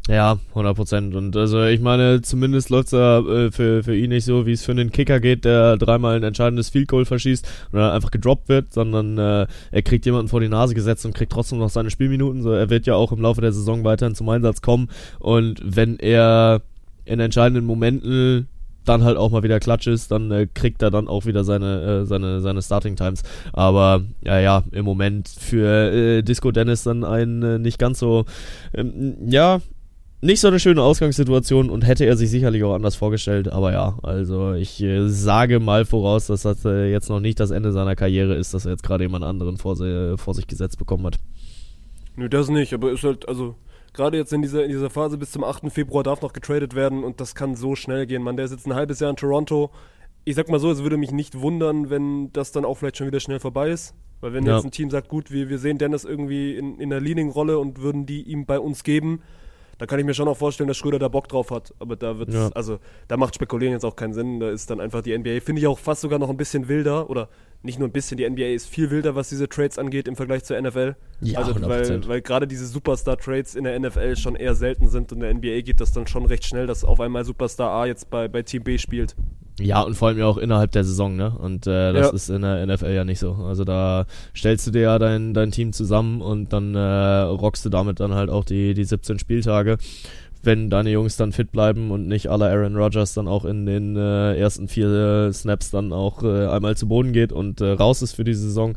Ja, 100 Prozent. Und also ich meine, zumindest läuft's ja äh, für, für ihn nicht so, wie es für einen Kicker geht, der dreimal ein entscheidendes Field Goal verschießt dann einfach gedroppt wird, sondern äh, er kriegt jemanden vor die Nase gesetzt und kriegt trotzdem noch seine Spielminuten. So, er wird ja auch im Laufe der Saison weiterhin zum Einsatz kommen. Und wenn er in entscheidenden Momenten dann halt auch mal wieder Klatsch ist, dann äh, kriegt er dann auch wieder seine, äh, seine, seine Starting Times. Aber ja, ja, im Moment für äh, Disco Dennis dann ein äh, nicht ganz so, ähm, ja, nicht so eine schöne Ausgangssituation und hätte er sich sicherlich auch anders vorgestellt. Aber ja, also ich äh, sage mal voraus, dass das äh, jetzt noch nicht das Ende seiner Karriere ist, dass er jetzt gerade jemand anderen vor, vor sich gesetzt bekommen hat. Nö, das nicht, aber ist halt, also gerade jetzt in dieser, in dieser Phase bis zum 8. Februar darf noch getradet werden und das kann so schnell gehen. Man, der ist jetzt ein halbes Jahr in Toronto. Ich sag mal so, es würde mich nicht wundern, wenn das dann auch vielleicht schon wieder schnell vorbei ist. Weil wenn Ja. jetzt ein Team sagt, gut, wir, wir sehen Dennis irgendwie in, in der Leading-Rolle und würden die ihm bei uns geben, da kann ich mir schon auch vorstellen, dass Schröder da Bock drauf hat. Aber da wird Ja. also da macht Spekulieren jetzt auch keinen Sinn. Da ist dann einfach die NBA, finde ich auch fast sogar noch ein bisschen wilder. Oder nicht nur ein bisschen, die NBA ist viel wilder, was diese Trades angeht im Vergleich zur NFL. Ja, also 100%. weil, weil gerade diese Superstar-Trades in der NFL schon eher selten sind und in der NBA geht das dann schon recht schnell, dass auf einmal Superstar A jetzt bei, bei Team B spielt. Ja, und vor allem ja auch innerhalb der Saison, ne? Und äh, das Ja. ist in der NFL ja nicht so. Also da stellst du dir ja dein, dein Team zusammen und dann äh, rockst du damit dann halt auch die, die 17 Spieltage. Wenn deine Jungs dann fit bleiben und nicht aller Aaron Rodgers dann auch in den äh, ersten vier äh, Snaps dann auch äh, einmal zu Boden geht und äh, raus ist für die Saison.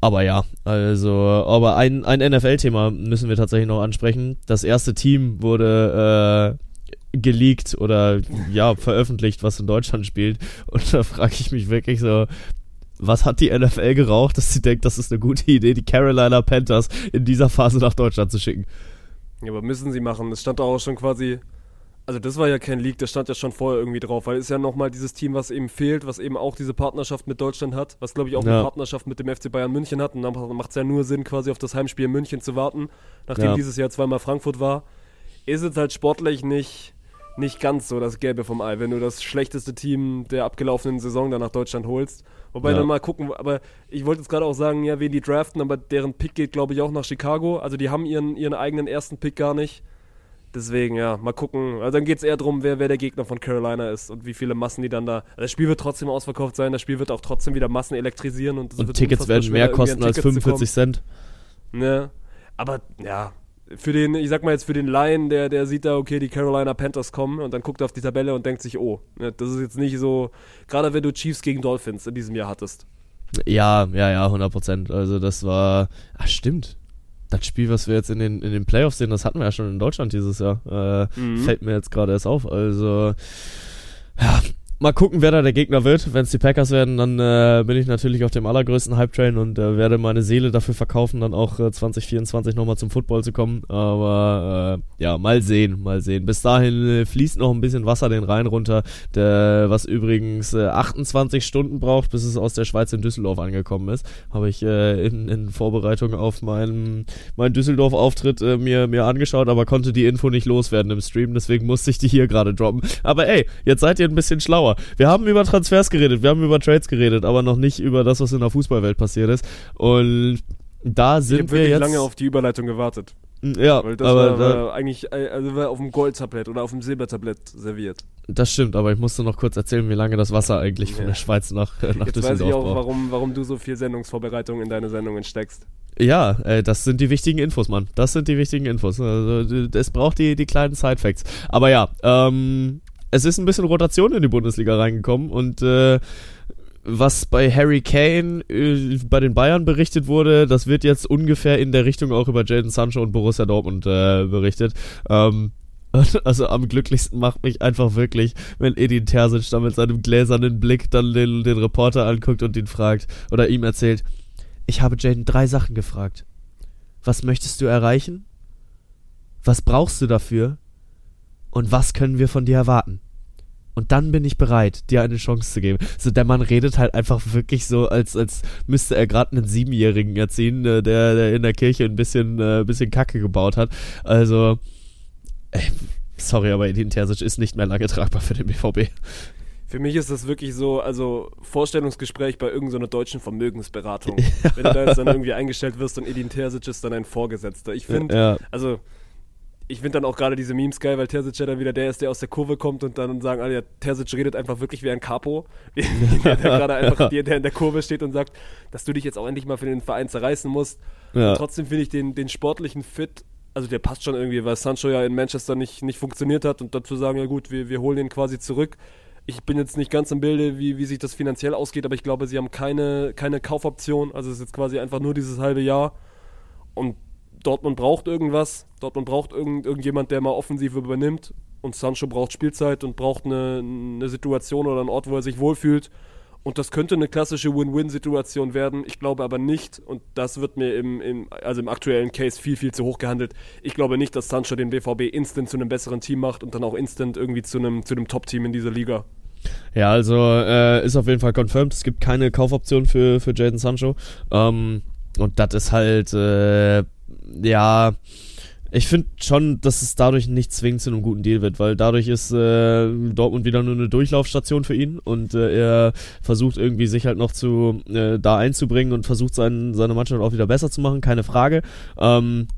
Aber ja, also, aber ein, ein NFL-Thema müssen wir tatsächlich noch ansprechen. Das erste Team wurde äh, geleakt oder ja, veröffentlicht, was in Deutschland spielt. Und da frage ich mich wirklich so, was hat die NFL geraucht, dass sie denkt, das ist eine gute Idee, die Carolina Panthers in dieser Phase nach Deutschland zu schicken? Ja, aber müssen sie machen. Das stand auch schon quasi. Also das war ja kein Leak, das stand ja schon vorher irgendwie drauf, weil es ist ja nochmal dieses Team, was eben fehlt, was eben auch diese Partnerschaft mit Deutschland hat, was glaube ich auch Ja. eine Partnerschaft mit dem FC Bayern München hat und dann macht es ja nur Sinn, quasi auf das Heimspiel in München zu warten, nachdem Ja. dieses Jahr zweimal Frankfurt war. Ist es halt sportlich nicht, nicht ganz so das Gelbe vom Ei, wenn du das schlechteste Team der abgelaufenen Saison dann nach Deutschland holst. Wobei Ja. dann mal gucken, aber ich wollte jetzt gerade auch sagen, ja, wen die draften, aber deren Pick geht, glaube ich, auch nach Chicago. Also die haben ihren, ihren eigenen ersten Pick gar nicht. Deswegen, ja, mal gucken. Also dann geht es eher darum, wer, wer der Gegner von Carolina ist und wie viele Massen die dann da. Also das Spiel wird trotzdem ausverkauft sein, das Spiel wird auch trotzdem wieder Massen elektrisieren und, Und Tickets werden mehr kosten als Tickets zu 45 Cent. Ne? Aber ja, für den, ich sag mal jetzt für den Laien, der, der sieht da, okay, die Carolina Panthers kommen und dann guckt er auf die Tabelle und denkt sich, oh, ne, das ist jetzt nicht so, gerade wenn du Chiefs gegen Dolphins in diesem Jahr hattest. Ja, ja, ja, 100 Prozent. Also das war, ah stimmt. Das Spiel, was wir jetzt in den, in den Playoffs sehen, das hatten wir ja schon in Deutschland dieses Jahr. Äh, Mhm. Fällt mir jetzt gerade erst auf. Also, ja, mal gucken, wer da der Gegner wird. Wenn es die Packers werden, dann äh, bin ich natürlich auf dem allergrößten Hype-Train und äh, werde meine Seele dafür verkaufen, dann auch äh, 2024 nochmal zum Football zu kommen. Aber äh, ja, mal sehen, mal sehen. Bis dahin äh, fließt noch ein bisschen Wasser den Rhein runter, der, was übrigens äh, 28 Stunden braucht, bis es aus der Schweiz in Düsseldorf angekommen ist. Habe ich äh, in, in Vorbereitung auf meinen, meinen Düsseldorf-Auftritt äh, mir, mir angeschaut, aber konnte die Info nicht loswerden im Stream, deswegen musste ich die hier gerade droppen. Aber ey, jetzt seid ihr ein bisschen schlauer. Wir haben über Transfers geredet, wir haben über Trades geredet, aber noch nicht über das, was in der Fußballwelt passiert ist. Und da Ich sind habe wir wirklich jetzt. lange auf die Überleitung gewartet. ja, Weil das aber war, da, war eigentlich äh, also war auf dem Goldtablett oder auf dem Silbertablett serviert. das stimmt, aber ich musste noch kurz erzählen, wie lange das Wasser eigentlich von Ja. der Schweiz nach, äh, nach Jetzt weiß Düsseldorf ich auch, braucht. warum, warum du so viel Sendungsvorbereitung in deine Sendungen steckst. Ja, äh, das sind die wichtigen Infos, Mann. Das sind die wichtigen Infos. Also, es braucht die, die kleinen Side-Facts. Aber ja, ähm, es ist ein bisschen Rotation in die Bundesliga reingekommen und äh, was bei Harry Kane äh, bei den Bayern berichtet wurde, das wird jetzt ungefähr in der Richtung auch über Jaden Sancho und Borussia Dortmund äh, berichtet. Ähm, also am glücklichsten macht mich einfach wirklich, wenn Edin Terzic da mit seinem gläsernen Blick dann den, den Reporter anguckt und ihn fragt oder ihm erzählt, ich habe Jaden drei Sachen gefragt. Was möchtest du erreichen? Was brauchst du dafür? Und was können wir von dir erwarten? Und dann bin ich bereit, dir eine Chance zu geben. So, der Mann redet halt einfach wirklich so, als, als müsste er gerade einen Siebenjährigen erziehen, äh, der, der in der Kirche ein bisschen, äh, bisschen Kacke gebaut hat. Also, ey, sorry, aber Edin Terzic ist nicht mehr lange tragbar für den BVB. Für mich ist das wirklich so, also Vorstellungsgespräch bei irgendeiner so deutschen Vermögensberatung. Wenn du da jetzt dann irgendwie eingestellt wirst und Edin Terzic ist dann ein Vorgesetzter. Ich finde, Ja, also ich finde dann auch gerade diese Memes geil, weil Terzic ja dann wieder der ist, der aus der Kurve kommt und dann sagen alle, ja, Terzic redet einfach wirklich wie ein Capo, der, gerade einfach der, der in der Kurve steht und sagt, dass du dich jetzt auch endlich mal für den Verein zerreißen musst. ja. Trotzdem finde ich den, den sportlichen Fit, also der passt schon irgendwie, weil Sancho ja in Manchester nicht, nicht funktioniert hat und dazu sagen, ja gut, wir, wir holen ihn quasi zurück. Ich bin jetzt nicht ganz im Bilde, wie, wie sich das finanziell ausgeht, aber ich glaube, sie haben keine, keine Kaufoption. Also es ist jetzt quasi einfach nur dieses halbe Jahr. Und Dortmund braucht irgendwas. Dortmund braucht irgend, irgendjemand, der mal offensiv übernimmt. Und Sancho braucht Spielzeit und braucht eine, eine Situation oder einen Ort, wo er sich wohlfühlt. Und das könnte eine klassische Win-Win-Situation werden. Ich glaube aber nicht, und das wird mir im, im, also im aktuellen Case viel, viel zu hoch gehandelt. Ich glaube nicht, dass Sancho den BVB instant zu einem besseren Team macht und dann auch instant irgendwie zu einem, zu einem Top-Team in dieser Liga. Ja, also äh, ist auf jeden Fall confirmed. Es gibt keine Kaufoption für, für Jaden Sancho. Ähm, und das ist halt, äh, ja, ich finde schon, dass es dadurch nicht zwingend zu einem guten Deal wird, weil dadurch ist äh, Dortmund wieder nur eine Durchlaufstation für ihn und äh, er versucht irgendwie sich halt noch zu äh, da einzubringen und versucht sein, seine Mannschaft auch wieder besser zu machen, keine Frage. Ähm,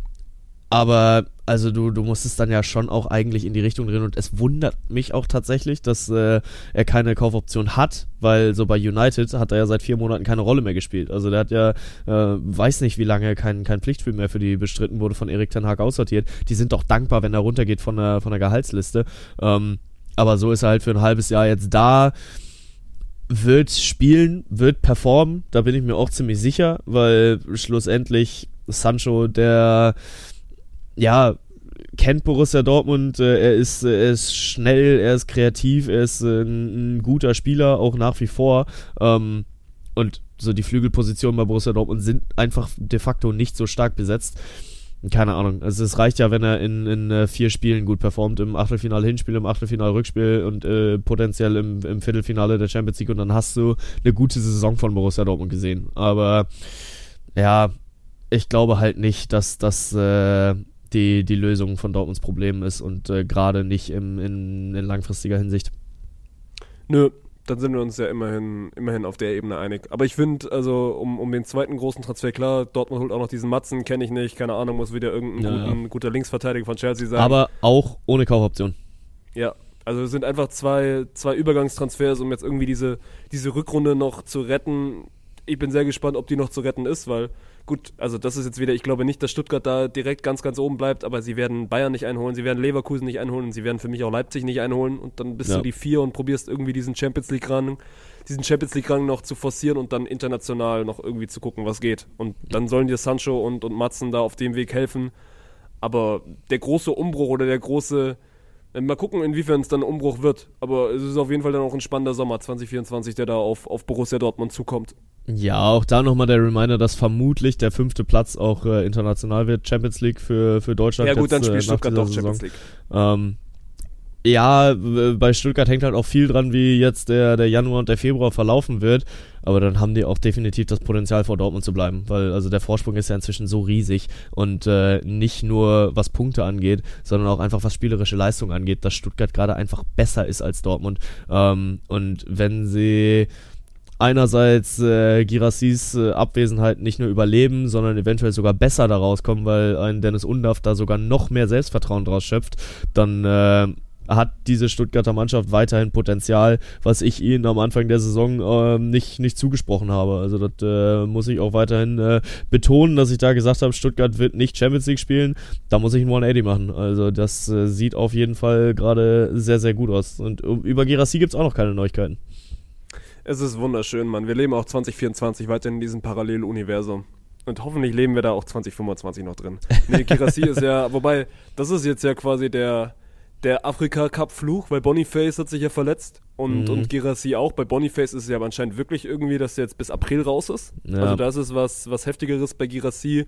aber also du, du musst es dann ja schon auch eigentlich in die Richtung drehen und es wundert mich auch tatsächlich, dass äh, er keine Kaufoption hat, weil so bei United hat er ja seit vier Monaten keine Rolle mehr gespielt. Also der hat ja, äh, weiß nicht wie lange kein, kein Pflichtspiel mehr für die bestritten wurde, von Erik Ten Hag aussortiert. Die sind doch dankbar, wenn er runtergeht von der, von der Gehaltsliste. Ähm, aber so ist er halt für ein halbes Jahr jetzt da wird spielen, wird performen, da bin ich mir auch ziemlich sicher, weil schlussendlich Sancho der ja, kennt Borussia Dortmund, äh, er, ist, äh, er ist schnell, er ist kreativ, er ist äh, ein, ein, guter Spieler, auch nach wie vor. Ähm, und so die Flügelpositionen bei Borussia Dortmund sind einfach de facto nicht so stark besetzt. Keine Ahnung. Also es reicht ja, wenn er in, in äh, vier Spielen gut performt, im Achtelfinale Hinspiel, im Achtelfinale Rückspiel und äh, potenziell im, im Viertelfinale der Champions League und dann hast du eine gute Saison von Borussia Dortmund gesehen. Aber ja, ich glaube halt nicht, dass das äh, die, die Lösung von Dortmunds Problem ist und äh, gerade nicht im, in, in langfristiger Hinsicht. Nö, dann sind wir uns ja immerhin, immerhin auf der Ebene einig. Aber ich finde, also um, um den zweiten großen Transfer, klar, Dortmund holt auch noch diesen Matzen, kenne ich nicht, keine Ahnung, muss wieder irgendein Ja, guten, ja. guter Linksverteidiger von Chelsea sein. Aber auch ohne Kaufoption. Ja, also es sind einfach zwei, zwei Übergangstransfers, um jetzt irgendwie diese, diese Rückrunde noch zu retten. Ich bin sehr gespannt, ob die noch zu retten ist, weil gut, also das ist jetzt wieder, ich glaube nicht, dass Stuttgart da direkt ganz, ganz oben bleibt, aber sie werden Bayern nicht einholen, sie werden Leverkusen nicht einholen und sie werden für mich auch Leipzig nicht einholen und dann bist Ja. du die vier und probierst irgendwie diesen Champions League Rang, diesen Champions League Rang noch zu forcieren und dann international noch irgendwie zu gucken, was geht. Und dann sollen dir Sancho und, und Matzen da auf dem Weg helfen. Aber der große Umbruch oder der große, äh, Mal gucken, inwiefern es dann ein Umbruch wird. Aber es ist auf jeden Fall dann auch ein spannender Sommer 2024, der da auf, auf Borussia Dortmund zukommt. Ja, auch da nochmal der Reminder, dass vermutlich der fünfte Platz auch äh, international wird, Champions League für, für Deutschland. Ja gut, dann jetzt, äh, spielt nach Stuttgart doch Champions Saison. League. Ähm, ja, bei Stuttgart hängt halt auch viel dran, wie jetzt der, der Januar und der Februar verlaufen wird. Aber dann haben die auch definitiv das Potenzial vor Dortmund zu bleiben, weil also der Vorsprung ist ja inzwischen so riesig und äh, nicht nur was Punkte angeht, sondern auch einfach was spielerische Leistung angeht, dass Stuttgart gerade einfach besser ist als Dortmund. Ähm, und wenn sie einerseits äh, Girassis äh, Abwesenheit nicht nur überleben, sondern eventuell sogar besser daraus kommen, weil ein Dennis Undaff da sogar noch mehr Selbstvertrauen draus schöpft, dann äh, hat diese Stuttgarter Mannschaft weiterhin Potenzial, was ich ihnen am Anfang der Saison äh, nicht, nicht zugesprochen habe. Also das äh, muss ich auch weiterhin äh, betonen, dass ich da gesagt habe, Stuttgart wird nicht Champions League spielen. Da muss ich einen 180 machen. Also das äh, sieht auf jeden Fall gerade sehr, sehr gut aus. Und über Girassi gibt es auch noch keine Neuigkeiten. Es ist wunderschön, Mann. Wir leben auch 2024 weiter in diesem Paralleluniversum. Und hoffentlich leben wir da auch 2025 noch drin. Nee, Kirassi ist ja, wobei, das ist jetzt ja quasi der, der Afrika-Cup-Fluch, weil Boniface hat sich ja verletzt und, Mhm. und Girassi auch. Bei Boniface ist es ja aber anscheinend wirklich irgendwie, dass er jetzt bis April raus ist. Ja. Also das ist was, was Heftigeres bei Girassi.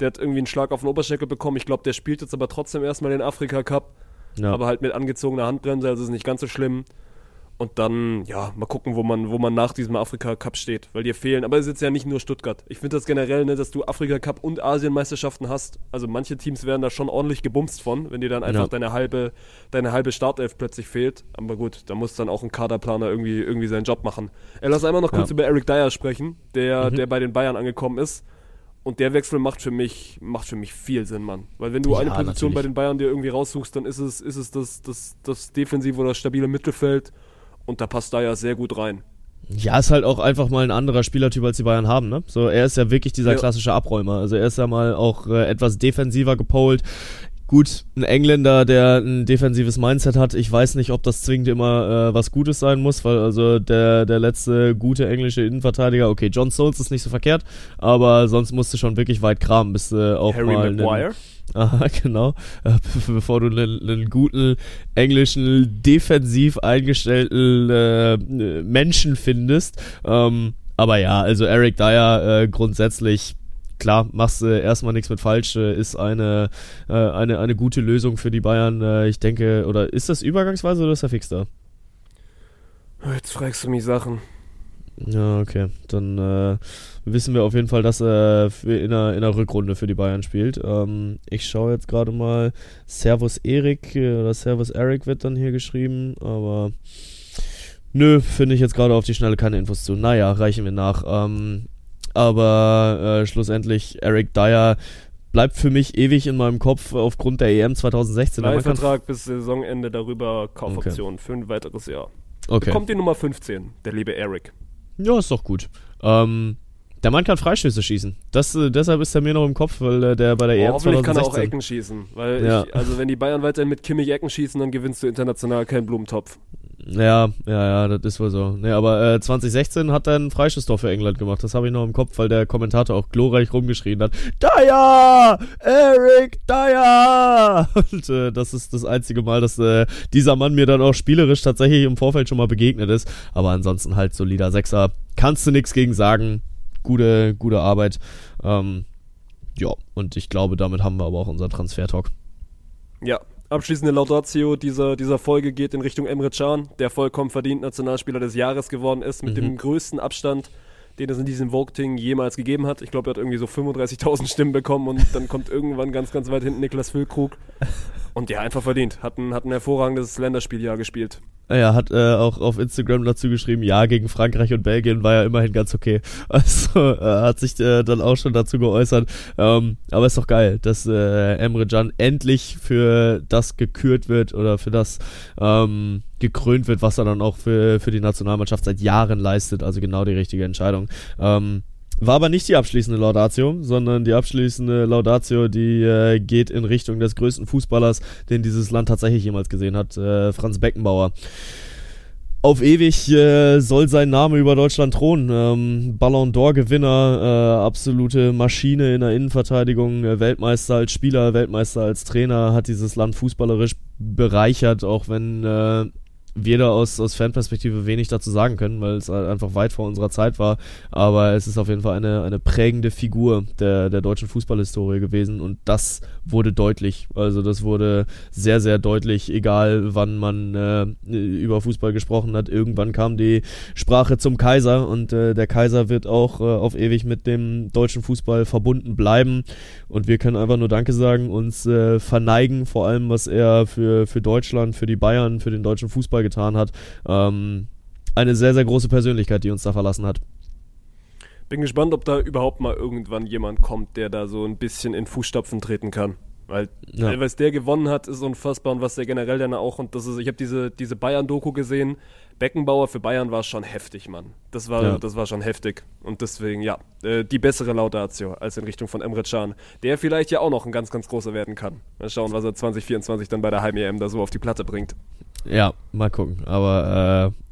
Der hat irgendwie einen Schlag auf den Oberschenkel bekommen. Ich glaube, der spielt jetzt aber trotzdem erstmal den Afrika-Cup. Ja. aber halt mit angezogener Handbremse, also ist nicht ganz so schlimm. Und dann, ja, mal gucken, wo man, wo man nach diesem Afrika-Cup steht, weil dir fehlen. Aber es ist jetzt ja nicht nur Stuttgart. Ich finde das generell, ne, dass du Afrika-Cup und Asienmeisterschaften hast. Also manche Teams werden da schon ordentlich gebumst von, wenn dir dann einfach Ja. deine halbe, deine halbe Startelf plötzlich fehlt. Aber gut, da muss dann auch ein Kaderplaner irgendwie, irgendwie seinen Job machen. Äh, lass einmal noch kurz Ja. über Eric Dyer sprechen, der, Mhm. der bei den Bayern angekommen ist. Und der Wechsel macht für mich, macht für mich viel Sinn, Mann. Weil wenn du Ja, eine Position natürlich. bei den Bayern dir irgendwie raussuchst, dann ist es, ist es das, das, das defensive oder stabile Mittelfeld. Und da passt da ja sehr gut rein. Ja, ist halt auch einfach mal ein anderer Spielertyp, als die Bayern haben, ne? So, er ist ja wirklich dieser Ja. klassische Abräumer. Also er ist ja mal auch äh, etwas defensiver gepolt. Gut, ein Engländer, der ein defensives Mindset hat, ich weiß nicht, ob das zwingend immer äh, was Gutes sein muss, weil also der, der letzte gute englische Innenverteidiger, okay, John Stones ist nicht so verkehrt, aber sonst musst du schon wirklich weit kramen, bis du auch Harry mal Maguire? einen, Aha, genau. Äh, bevor du einen, einen guten englischen, defensiv eingestellten äh, Menschen findest. Ähm, aber ja, also Eric Dyer äh, grundsätzlich klar, machst du erstmal nichts mit falsch, äh, ist eine, äh, eine, eine gute Lösung für die Bayern. Äh, ich denke, oder ist das übergangsweise oder ist er fix da? Jetzt fragst du mich Sachen. Ja, okay. Dann äh, wissen wir auf jeden Fall, dass er für in, der, in der Rückrunde für die Bayern spielt. Ähm, ich schaue jetzt gerade mal, Servus Erik äh, oder Servus Eric wird dann hier geschrieben, aber nö, finde ich jetzt gerade auf die Schnelle keine Infos zu. Naja, reichen wir nach. Ähm, aber äh, schlussendlich Eric Dyer bleibt für mich ewig in meinem Kopf aufgrund der EM 2016. Aber man kann- Leihvertrag bis Saisonende darüber, Kaufoption für ein weiteres Jahr. Okay. Kommt die Nummer 15, der liebe Eric. Ja, ist doch gut. Ähm, der Mann kann Freistöße schießen. Das, äh, deshalb ist er mir noch im Kopf, weil äh, der bei der Oh, EM hoffentlich kann er auch 2016 Ecken schießen. Weil Ja. ich, also wenn die Bayern weiterhin mit Kimmich Ecken schießen, dann gewinnst du international keinen Blumentopf. Ja, ja, ja, das ist wohl so. Nee, aber äh, 2016 hat er ein Freistoßtor für England gemacht. Das habe ich noch im Kopf, weil der Kommentator auch glorreich rumgeschrien hat. Dyer! Eric Dyer! Und äh, das ist das einzige Mal, dass äh, dieser Mann mir dann auch spielerisch tatsächlich im Vorfeld schon mal begegnet ist. Aber ansonsten halt solider Sechser. Kannst du nichts gegen sagen. Gute, gute Arbeit. Ähm, ja, und ich glaube, damit haben wir aber auch unseren Transfer-Talk. Ja, abschließende Laudatio dieser, dieser Folge geht in Richtung Emre Can, der vollkommen verdient Nationalspieler des Jahres geworden ist, mit dem größten Abstand, den es in diesem Voting jemals gegeben hat. Ich glaube, er hat irgendwie so 35.000 Stimmen bekommen und dann kommt irgendwann ganz, ganz weit hinten Niklas Füllkrug. Und ja, einfach verdient. Hat ein, hat ein hervorragendes Länderspieljahr gespielt. Er hat äh, auch auf Instagram dazu geschrieben, ja, gegen Frankreich und Belgien war ja immerhin ganz okay. Also er hat sich äh, dann auch schon dazu geäußert. Ähm, aber ist doch geil, dass äh, Emre Can endlich für das gekürt wird oder für das ähm, gekrönt wird, was er dann auch für, für die Nationalmannschaft seit Jahren leistet. Also genau die richtige Entscheidung. Ähm, war aber nicht die abschließende Laudatio, sondern die abschließende Laudatio, die äh, geht in Richtung des größten Fußballers, den dieses Land tatsächlich jemals gesehen hat, äh, Franz Beckenbauer. Auf ewig äh, soll sein Name über Deutschland thronen. Ähm, Ballon d'Or-Gewinner, äh, absolute Maschine in der Innenverteidigung, äh, Weltmeister als Spieler, Weltmeister als Trainer, hat dieses Land fußballerisch bereichert, auch wenn äh, wir da aus, aus Fanperspektive wenig dazu sagen können, weil es halt einfach weit vor unserer Zeit war. Aber es ist auf jeden Fall eine, eine prägende Figur der, der deutschen Fußballhistorie gewesen und das wurde deutlich. Also das wurde sehr, sehr deutlich, egal wann man äh, über Fußball gesprochen hat. Irgendwann kam die Sprache zum Kaiser und äh, der Kaiser wird auch äh, auf ewig mit dem deutschen Fußball verbunden bleiben. Und wir können einfach nur Danke sagen, uns äh, verneigen, vor allem was er für, für Deutschland, für die Bayern, für den deutschen Fußball getan hat. Ähm, eine sehr, sehr große Persönlichkeit, die uns da verlassen hat. Bin gespannt, ob da überhaupt mal irgendwann jemand kommt, der da so ein bisschen in Fußstapfen treten kann. Weil, Ja. weil was der gewonnen hat, ist unfassbar und was der generell dann auch und das ist, ich habe diese, diese Bayern-Doku gesehen. Beckenbauer für Bayern war schon heftig, Mann. Das war, Ja. das war schon heftig. Und deswegen, ja, äh, die bessere Laudatio als in Richtung von Emre Can, der vielleicht ja auch noch ein ganz, ganz großer werden kann. Mal schauen, was er 2024 dann bei der Heim-EM da so auf die Platte bringt. Ja, mal gucken. Aber äh,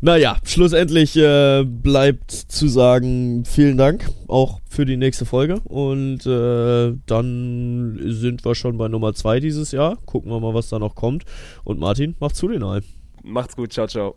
naja, schlussendlich äh, bleibt zu sagen, vielen Dank auch für die nächste Folge. Und äh, dann sind wir schon bei Nummer zwei dieses Jahr. Gucken wir mal, was da noch kommt. Und Martin, mach zu den All. Macht's gut, ciao, ciao.